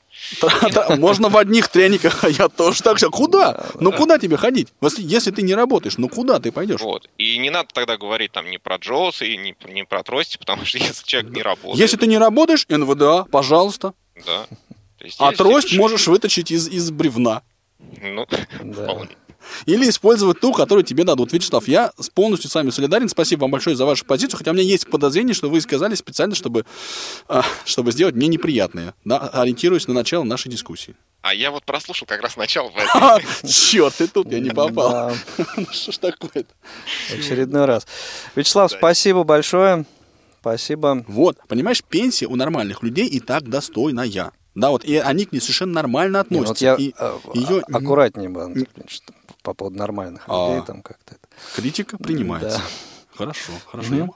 Можно в одних трениках, а я тоже так же. Куда? Ну куда тебе ходить? Если, если ты не работаешь, ну куда ты пойдешь? Вот. И не надо тогда говорить там не про Джоуса и не, не про трости, потому что если человек не работает, Если ты не работаешь, НВДА, пожалуйста. да. А трость можешь вытащить из, из бревна. Ну, Да. вполне. Или использовать ту, которую тебе дадут. Вячеслав, я с- полностью с вами солидарен. Спасибо вам большое за вашу позицию. Хотя у меня есть подозрение, что вы сказали специально, чтобы, а, чтобы сделать мне неприятное, да, ориентируясь на начало нашей дискуссии. А я вот прослушал как раз начало. Черт, и тут я не попал. Ну что ж такое-то? в очередной раз. Вячеслав, спасибо большое. Спасибо. Вот, понимаешь, пенсия у нормальных людей и так достойная. Да, вот, и они к ней совершенно нормально ну вот относятся. я и а, ее а- аккуратнее бы, Антон по поводу нормальных А. людей там как-то. это. критика принимается. Да. Хорошо, хорошо. я-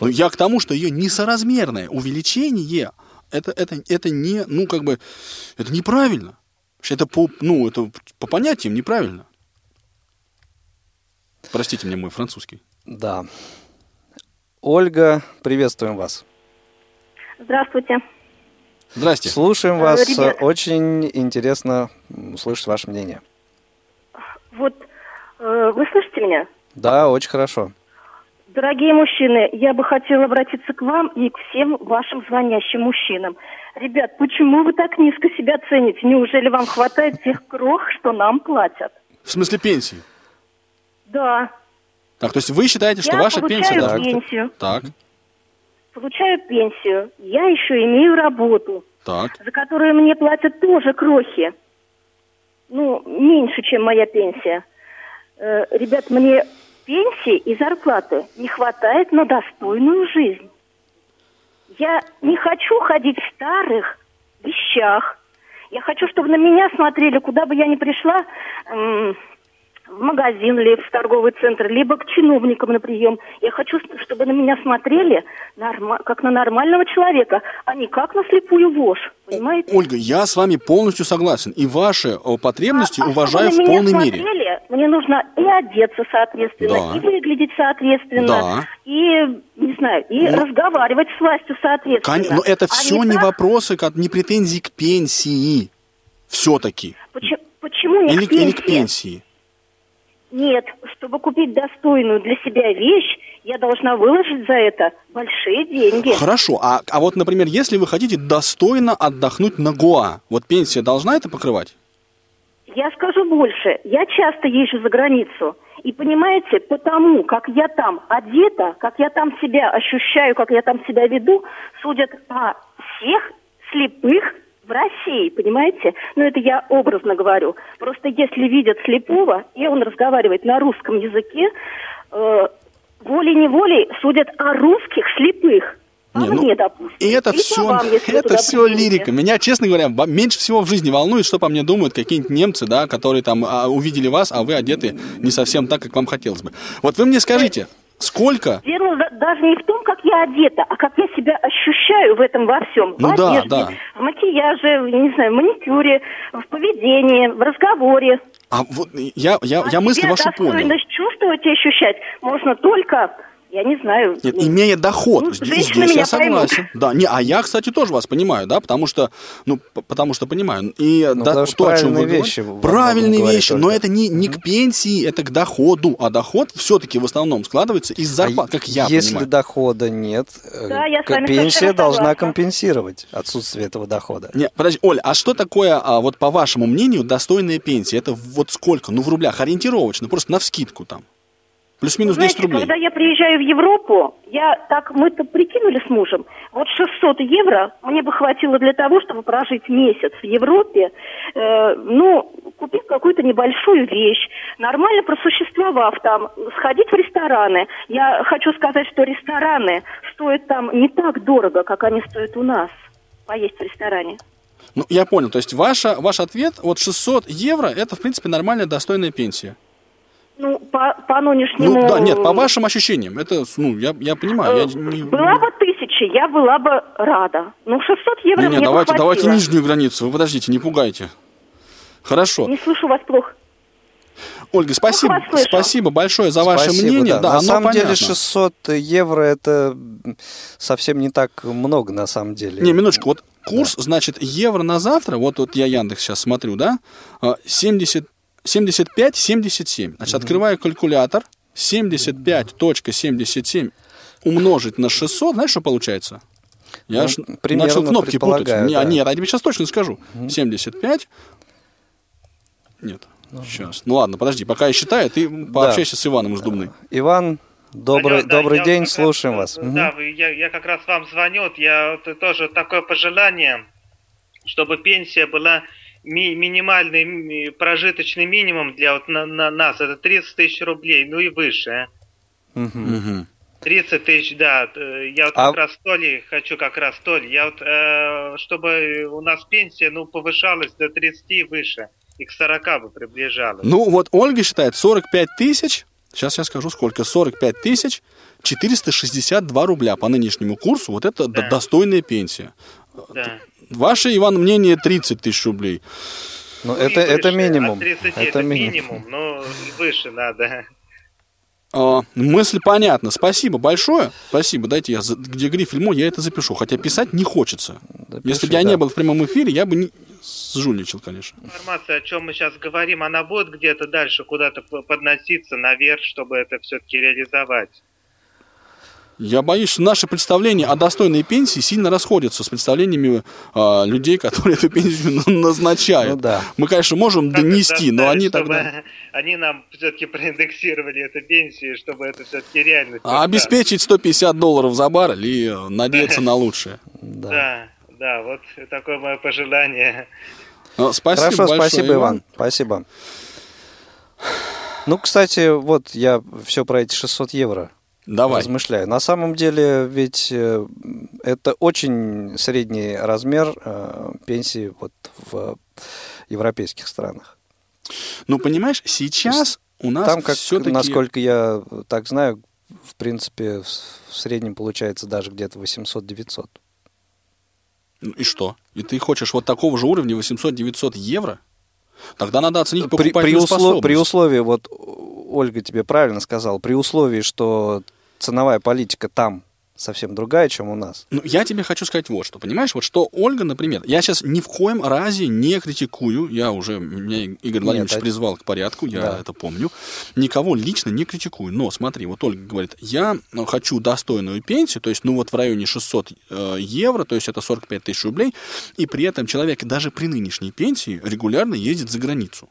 Но я к тому, что ее несоразмерное увеличение, это, это, это не, ну, как бы, это неправильно. Это по, ну, это по понятиям неправильно. Простите мне мой французский. Да. Ольга, приветствуем вас. Здравствуйте. Здрасте. Слушаем вас. ребят. Очень интересно услышать ваше мнение. Вот э, вы слышите меня? Да, очень хорошо. Дорогие мужчины, я бы хотела обратиться к вам и к всем вашим звонящим мужчинам. Ребят, почему вы так низко себя цените? Неужели вам хватает тех крох, что нам платят? В смысле пенсии? Да, Так, то есть вы считаете, что Я ваша получаю пенсия... да, пенсию. Так, получаю пенсию. Я еще имею работу, так. за которую мне платят тоже крохи. Ну, меньше, чем моя пенсия. Э, ребят, мне пенсии и зарплаты не хватает на достойную жизнь. Я не хочу ходить в старых вещах. Я хочу, чтобы на меня смотрели, куда бы я ни пришла, м, в магазин или в торговый центр, либо к чиновникам на прием. Я хочу, чтобы на меня смотрели норма- как на нормального человека, а не как на слепую вошь. Понимаете? Ольга, я с вами полностью согласен. И ваши о, потребности А- а уважаю в на меня полной мере. смотрели, Мне нужно и одеться соответственно, Да. и выглядеть соответственно, Да. и, не знаю, и Ну, разговаривать с властью соответственно. Кон- Но это А все не так, вопросы, как не претензии к пенсии. Все-таки. Почему, почему не Или, к или к пенсии? Нет, чтобы купить достойную для себя вещь, я должна выложить за это большие деньги. Хорошо. А, а вот, например, если вы хотите достойно отдохнуть на Гоа, вот пенсия должна это покрывать? Я скажу больше. Я часто езжу за границу. И понимаете, потому как я там одета, как я там себя ощущаю, как я там себя веду, судят по всех слепых в России, понимаете? Ну, это я образно говорю. Просто если видят слепого, и он разговаривает на русском языке, э, волей-неволей судят о русских слепых. А Не, ну, мне, допустим. И это И все, вам, это все лирика. Меня, честно говоря, меньше всего в жизни волнует, что по мне думают какие-нибудь немцы, да, которые там а, увидели вас, а вы одеты не совсем так, как вам хотелось бы. Вот вы мне скажите, сколько? Дело да- даже не в том, как я одета, а как я себя ощущаю в этом во всем. Ну в да, одежде, да. в макияже, я не знаю, в маникюре, в поведении, в разговоре. А вот я, я, а я мысль вашу понял. чувствовать и ощущать можно только, я не знаю... Нет, ну, имея доход, ну, здесь, здесь я меня поймут. согласен. Да, не, а я, кстати, тоже вас понимаю, да, потому что, ну, потому что понимаю. И Ну, да, то, о чем вы правильные говорите- вещи во многом правильные вещи, но только. это не, не к пенсии, это к доходу, а доход все-таки в основном складывается из зарплат, А как я Если понимаю. дохода нет, э, Да, я пенсия должна согласна. компенсировать отсутствие этого дохода. Не, подожди, Оль, а что такое, а, вот по вашему мнению, достойная пенсия? Это вот сколько? Ну, в рублях, ориентировочно, просто на вскидку там. Плюс-минус Знаете, 10 рублей. когда я приезжаю в Европу, я так, мы то прикинули с мужем, вот 600 евро мне бы хватило для того, чтобы прожить месяц в Европе, э, ну, купив какую-то небольшую вещь, нормально просуществовав там, сходить в рестораны. Я хочу сказать, что рестораны стоят там не так дорого, как они стоят у нас, поесть в ресторане. Ну, я понял. То есть ваша, ваш ответ, вот 600 евро, это, в принципе, нормальная, достойная пенсия. Ну, по, по нынешнему... Ну, да, нет, по вашим ощущениям. Это, ну, я, я понимаю. Я не... Была бы тысяча, я была бы рада. Ну, 600 евро Не, не, мне давайте, бы давайте нижнюю границу. Вы подождите, не пугайте. Хорошо. Не слышу вас плохо. Ольга, спасибо, спасибо большое за ваше Спасибо, мнение. да. Да, на самом деле понятно. 600 евро это совсем не так много на самом деле. Не, минуточку, вот курс, значит, евро на завтра, вот, вот я Яндекс сейчас смотрю, да, а, 70, 75-77. Значит, открываю калькулятор, 75.77 умножить на 600, знаешь, что получается? Я Ну, ж примерно начал кнопки путать. предполагаю, Не, да. Нет, я тебе сейчас точно скажу. 75. Нет, сейчас. Ну ладно, подожди, пока я считаю, ты пообщайся с Иваном из Дубны. Иван, добрый, Алло, да, добрый день, раз, слушаем э, вас. Да, вы- я, я как раз вам звоню. Я вот тоже такое пожелание, чтобы пенсия была ми- минимальный ми- прожиточный минимум для вот на, на нас. Это 30 тысяч рублей, ну и выше. а. Мгм. 30 тысяч, да. Я вот А- как раз то ли хочу как раз то ли. Я вот, э, чтобы у нас пенсия, ну, повышалась до 30 и выше. И к 40 бы приближалась. Ну, вот Ольга считает 45 тысяч, сейчас я скажу сколько, 45 тысяч 462 рубля по нынешнему курсу, вот это Да. достойная пенсия. да. Ваше, Иван, мнение 30 тысяч рублей. Ну, Ну, это, это выше. минимум. От 30 это это минимум. но выше надо. А, мысль понятна. Спасибо большое. Спасибо. Дайте я, за- где гриф фильму, я это запишу. Хотя писать не хочется. Да, Если бы я да. не был в прямом эфире, я бы не сжульничал, конечно. Информация, о чем мы сейчас говорим, она будет где-то дальше куда-то подноситься наверх, чтобы это все-таки реализовать. Я боюсь, что наши представления о достойной пенсии сильно расходятся с представлениями а, людей, которые эту пенсию на- назначают. Ну да. Мы, конечно, можем Как донести, но они тогда... Они нам все-таки проиндексировали эту пенсию, чтобы это все-таки реальность. А обеспечить 150 долларов за баррель и э, надеяться на лучшее. Да. Да, вот такое мое пожелание. Ну, Спасибо Хорошо, большое, спасибо, Иван. Спасибо. Ну, кстати, вот я все про эти 600 евро Давай. размышляю. На самом деле, ведь э, это очень средний размер э, пенсии вот в европейских странах. Ну, понимаешь, сейчас у нас Там, как, все-таки... насколько я так знаю, в принципе, в среднем получается даже где-то 800-900. Ну И что? И ты хочешь вот такого же уровня 800-900 евро? Тогда надо оценить При, при, покупательную услов- при условии, вот Ольга тебе правильно сказала, при условии, что ценовая политика там совсем другая, чем у нас. Ну, я тебе хочу сказать вот что, понимаешь, вот что Ольга, например, я сейчас ни в коем разе не критикую, я уже, меня Игорь Владимирович а- призвал к порядку, я Да. это помню, никого лично не критикую, но смотри, вот Ольга говорит, я ну, хочу достойную пенсию, то есть, ну, вот в районе 600 э, евро, то есть это 45 тысяч рублей, и при этом человек даже при нынешней пенсии регулярно ездит за границу.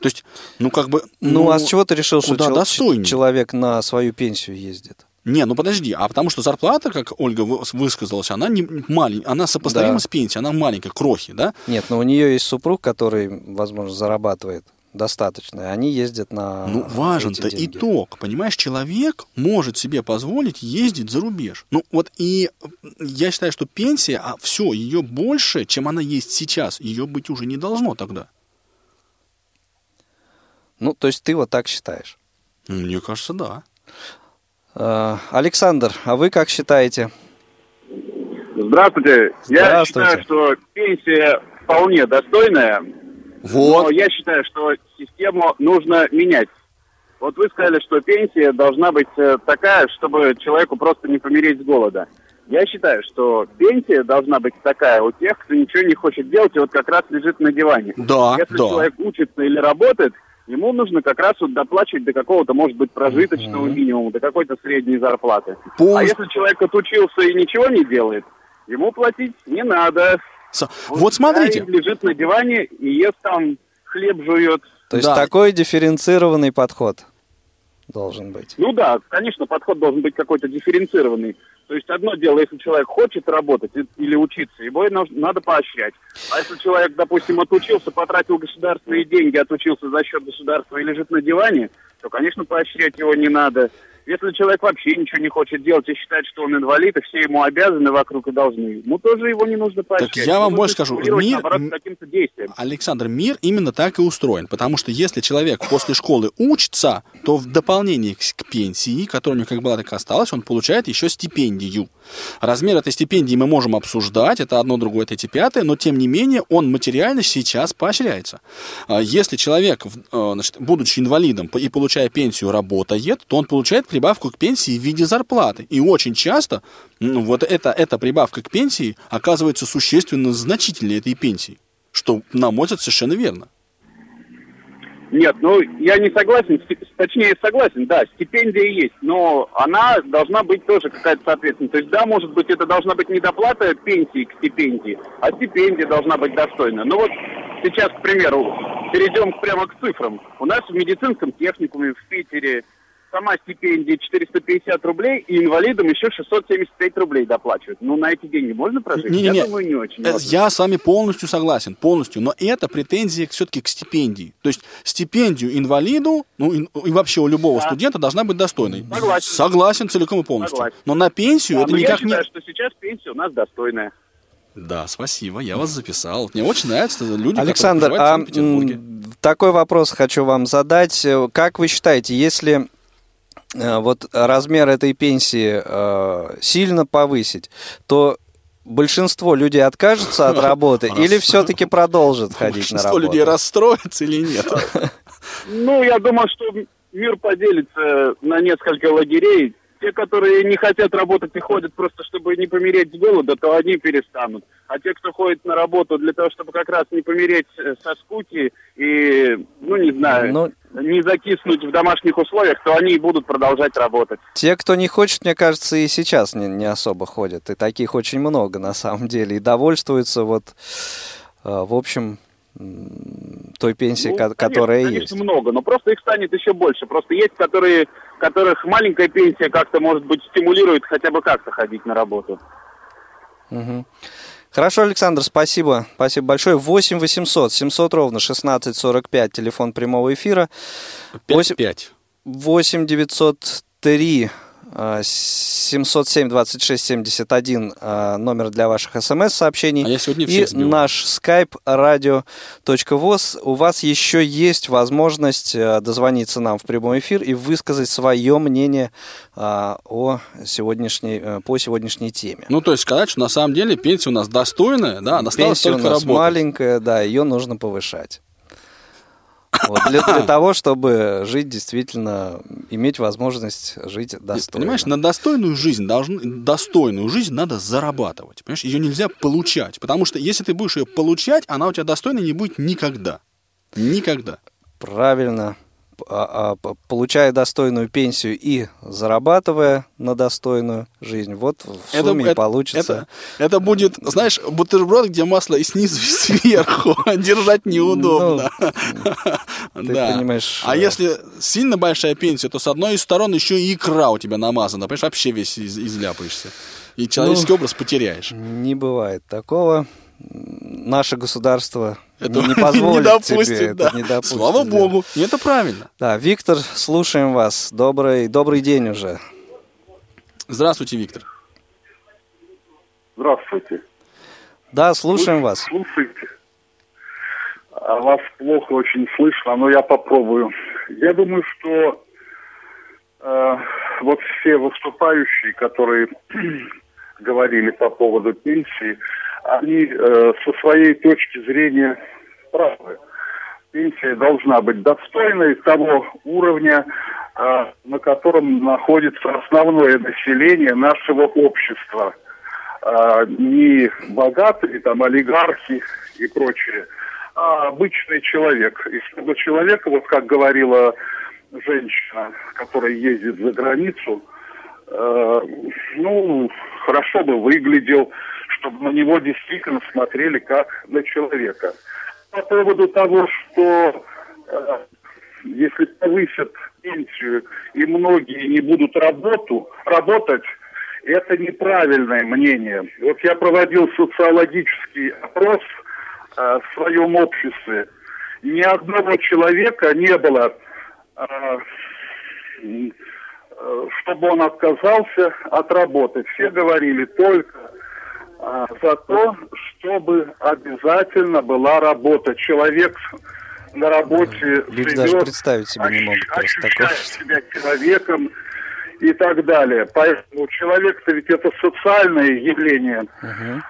То есть, ну, как бы... Ну, а с чего ты решил, что чел- достойнее? человек на свою пенсию ездит? Не, ну подожди, а потому что зарплата, как Ольга вы- высказалась, она не маленькая, она сопоставима Да. с пенсией, она маленькая, крохи, да? Нет, но у нее есть супруг, который, возможно, зарабатывает достаточно, и они ездят на Ну, важен-то итог, понимаешь, человек может себе позволить ездить за рубеж. Ну, вот и я считаю, что пенсия, а все, ее больше, чем она есть сейчас, ее быть уже не должно тогда. Ну, то есть ты вот так считаешь. Мне кажется, да. Э, Александр, а вы как считаете? Здравствуйте. Я Здравствуйте. считаю, что пенсия вполне достойная, Вот. но я считаю, что систему нужно менять. Вот вы сказали, что пенсия должна быть э, такая, чтобы человеку просто не помереть с голода. Я считаю, что пенсия должна быть такая у тех, кто ничего не хочет делать и вот как раз лежит на диване. Да, Если да. человек учится или работает, ему нужно как раз вот доплачивать до какого-то, может быть, прожиточного минимума, до какой-то средней зарплаты. А Полностью- если человек отучился и ничего не делает, ему платить не надо. С- Вот смотрите, пускай лежит на диване и ест там, хлеб жует. То есть Да. такой дифференцированный подход. Должен быть. Ну да, конечно, подход должен быть какой-то дифференцированный. То есть одно дело, если человек хочет работать или учиться, его надо поощрять. А если человек, допустим, отучился, потратил государственные деньги, отучился за счет государства и лежит на диване, то, конечно, поощрять его не надо. Если человек вообще ничего не хочет делать и считает, что он инвалид, и все ему обязаны вокруг и должны, ему тоже его не нужно поощрять. Так я вам больше скажу, мир. Александр, мир именно так и устроен, потому что если человек после школы учится, то в дополнение к пенсии, которая у него как была, так и осталась, он получает еще стипендию. Размер этой стипендии мы можем обсуждать, это одно, другое, третье, пятое, но тем не менее он материально сейчас поощряется. А если человек, э, значит, будучи инвалидом и получая пенсию, работает, то он получает прибавку к пенсии в виде зарплаты. И очень часто ну, вот эта, эта прибавка к пенсии оказывается существенно значительнее этой пенсии, что, на мой взгляд, совершенно верно. Нет, ну я не согласен, точнее согласен, да, стипендия есть, но она должна быть тоже какая-то соответственная. То есть да, может быть, это должна быть не доплата пенсии к стипендии, а стипендия должна быть достойна. Ну вот сейчас, к примеру, перейдем прямо к цифрам. У нас в медицинском техникуме в Питере сама стипендия 450 рублей, и инвалидам еще 675 рублей доплачивают. Ну, на эти деньги можно прожить? Не, не, не. Я думаю, не очень. Можно. Я с вами полностью согласен, полностью. Но это претензия все-таки к стипендии. То есть стипендию инвалиду, ну и, и вообще у любого да. студента должна быть достойной. Согласен. Согласен целиком и полностью. Согласен. Но на пенсию да, это но никак я считаю, не... что сейчас пенсия у нас достойная. Да, спасибо, я вас записал. Мне очень нравятся люди, Александр, а такой вопрос хочу вам задать. Как вы считаете, если Э, вот размер этой пенсии э, сильно повысить, то большинство людей откажется от работы или все-таки продолжит ходить на работу? Большинство людей расстроится или нет? Ну, я думаю, что мир поделится на несколько лагерей. Те, которые не хотят работать и ходят просто, чтобы не помереть с голода, то они перестанут. А те, кто ходит на работу для того, чтобы как раз не помереть э, со скуки и, ну, не знаю. Ну, не закиснуть в домашних условиях, то они и будут продолжать работать. Те, кто не хочет, мне кажется, и сейчас не, не особо ходят. И таких очень много на самом деле. И довольствуются вот, э, в общем, той пенсии, ну, которая конечно, есть. много, но просто их станет еще больше. Просто есть, которые, которых маленькая пенсия как-то, может быть, стимулирует хотя бы как-то ходить на работу. Угу. Хорошо, Александр, спасибо. Спасибо большое. 8 800 700 ровно 1645, телефон прямого эфира. 5 5. 8 903 707-26-71 номер для ваших смс-сообщений. А я сегодня И наш skype radio.voz. У вас еще есть возможность э, дозвониться нам в прямой эфир и высказать свое мнение а, о сегодняшней, э, по сегодняшней теме. Ну, то есть сказать, что на самом деле пенсия у нас достойная, да, осталось пенсия у нас работать. маленькая, да, ее нужно повышать. Вот, для, для того, чтобы жить действительно, иметь возможность жить достойно. Понимаешь, на достойную жизнь должен, достойную жизнь надо зарабатывать. Понимаешь, ее нельзя получать. Потому что если ты будешь ее получать, она у тебя достойной не будет никогда. Никогда. Правильно. А, а, получая достойную пенсию и зарабатывая на достойную жизнь, вот в это, сумме это, получится. Это, это будет, знаешь, бутерброд, где масло и снизу, и сверху. Держать неудобно. Ну, ты понимаешь... А если сильно большая пенсия, то с одной из сторон еще и икра у тебя намазана. Понимаешь, вообще весь изляпаешься. И человеческий ну, образ потеряешь. Не бывает такого наше государство это не, позволит не допустит, тебе, да. это не допустит. Слава богу, и это правильно. Да, Виктор, слушаем вас. Добрый, добрый день уже. Здравствуйте, Виктор. Здравствуйте. Да, слушаем вас. Слушайте. А вас плохо очень слышно, но я попробую. Я думаю, что э, вот все выступающие, которые говорили по поводу пенсии, они э, со своей точки зрения правы. Пенсия должна быть достойной того уровня, э, на котором находится основное население нашего общества. Э, не богатые, там, олигархи и прочее, а обычный человек. И чтобы человека, вот как говорила женщина, которая ездит за границу, э, ну, хорошо бы выглядел, чтобы на него действительно смотрели как на человека. По поводу того, что э, если повысят пенсию, и многие не будут работу, работать, это неправильное мнение. Вот я проводил социологический опрос э, в своем обществе. Ни одного человека не было, э, э, чтобы он отказался от работы. Все говорили только за то, чтобы обязательно была работа. Человек на работе Люди живет, даже представить себе не могут такое. ощущает себя человеком и так далее. Поэтому человек-то ведь это социальное явление.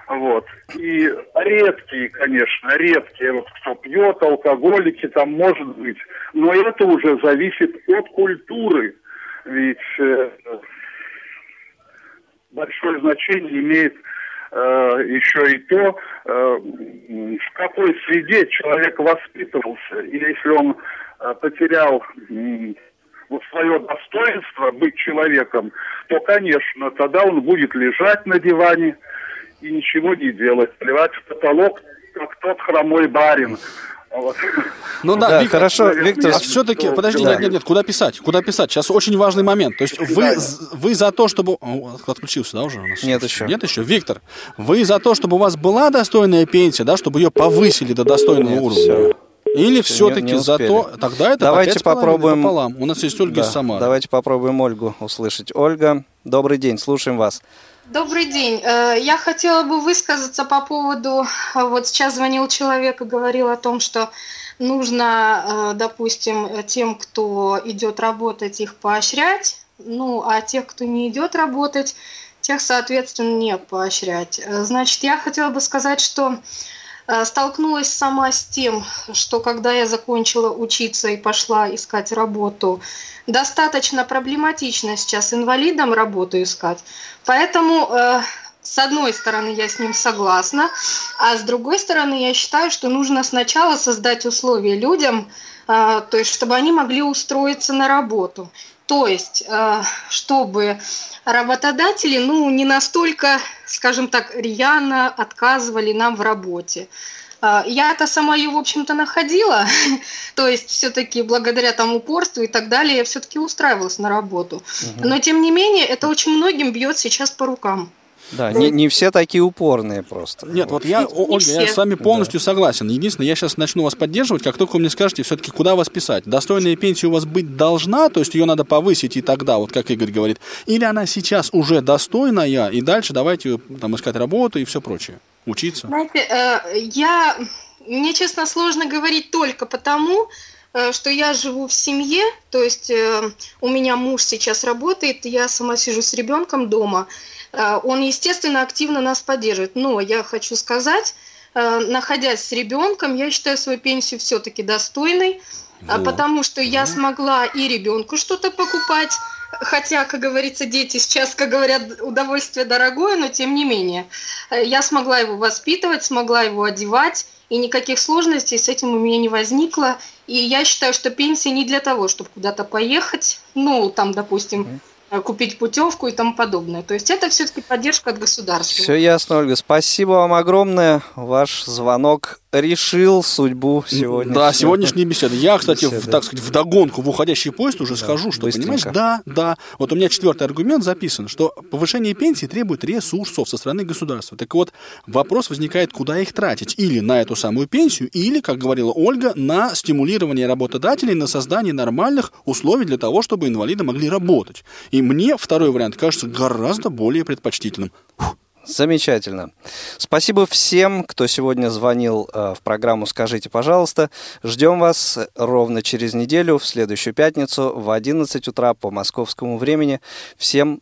Вот. И редкие, конечно, редкие, вот кто пьет, алкоголики там может быть. Но это уже зависит от культуры. Ведь э, большое значение имеет еще и то, э, в какой среде человек воспитывался. И если он э, потерял вот свое достоинство быть человеком, то, конечно, тогда он будет лежать на диване и ничего не делать, плевать в потолок, как тот хромой барин. Вот. Ну да, Да, Виктор, хорошо, наверное, Виктор, А все-таки, подожди, да. нет, нет, нет, куда писать? Куда писать? Сейчас очень важный момент. То есть вы, вы за то, чтобы... Отключился, да, уже? у нас? Нет еще. Нет еще? Виктор, вы за то, чтобы у вас была достойная пенсия, да, чтобы ее повысили до достойного Нет, уровня? всё. Или все-таки за то... Тогда это Давайте по попробуем- пополам. У нас есть Ольга Да, из Самары. Давайте попробуем Ольгу услышать. Ольга, добрый день, слушаем вас. Добрый день. Э, Я хотела бы высказаться по поводу, э, вот сейчас звонил человек и говорил о том, что нужно, э, допустим, тем, кто идет работать, их поощрять, ну, а тех, кто не идет работать, тех, соответственно, не поощрять. Значит, я хотела бы сказать, что столкнулась сама с тем, что когда я закончила учиться и пошла искать работу, достаточно проблематично сейчас инвалидам работу искать. Поэтому, э, с одной стороны, я с ним согласна, а с другой стороны, я считаю, что нужно сначала создать условия людям, э, то есть, чтобы они могли устроиться на работу. То есть, э, чтобы работодатели, ну, не настолько, скажем так, рьяно отказывали нам в работе. А, Я это сама ее, в общем-то, находила, то есть все-таки благодаря там упорству и так далее я все-таки устраивалась на работу. Но тем не менее это очень многим бьет сейчас по рукам. Да, не, не все такие упорные просто. Нет, вот я, Не Ольга, я все. с вами полностью согласен. Единственное, я сейчас начну вас поддерживать, как только вы мне скажете все-таки, куда вас писать. Достойная пенсия у вас быть должна, то есть ее надо повысить и тогда, вот как Игорь говорит. Или она сейчас уже достойная, и дальше давайте там искать работу и все прочее. Учиться. Знаете, э, я, мне, честно, сложно говорить только потому, э, что я живу в семье, то есть э, у меня муж сейчас работает, я сама сижу с ребенком дома. Он, естественно, активно нас поддерживает. Но я хочу сказать, находясь с ребенком, я считаю свою пенсию все-таки достойной, а Вот. потому что я смогла и ребенку что-то покупать, хотя, как говорится, дети сейчас, как говорят, удовольствие дорогое, но тем не менее. Э, Я смогла его воспитывать, смогла его одевать, и никаких сложностей с этим у меня не возникло. И я считаю, что пенсия не для того, чтобы куда-то поехать, ну, там, допустим, э, купить путевку и тому подобное. То есть это все-таки поддержка от государства. Все ясно, Ольга. Спасибо вам огромное. Ваш звонок решил судьбу сегодня. Да, сегодняшней беседы. Я, кстати, в, Беседы. так сказать, в догонку в уходящий поезд уже схожу, что, быстренько. понимаешь, да, да. Вот у меня четвертый аргумент записан, что повышение пенсии требует ресурсов со стороны государства. Так вот, вопрос возникает, куда их тратить. Или на эту самую пенсию, или, как говорила Ольга, на стимулирование работодателей, на создание нормальных условий для того, чтобы инвалиды могли работать. И мне второй вариант кажется гораздо более предпочтительным. Замечательно. Спасибо всем, кто сегодня звонил э, в программу «Скажите, пожалуйста». Ждем вас ровно через неделю, в следующую пятницу, в 11 утра по московскому времени. Всем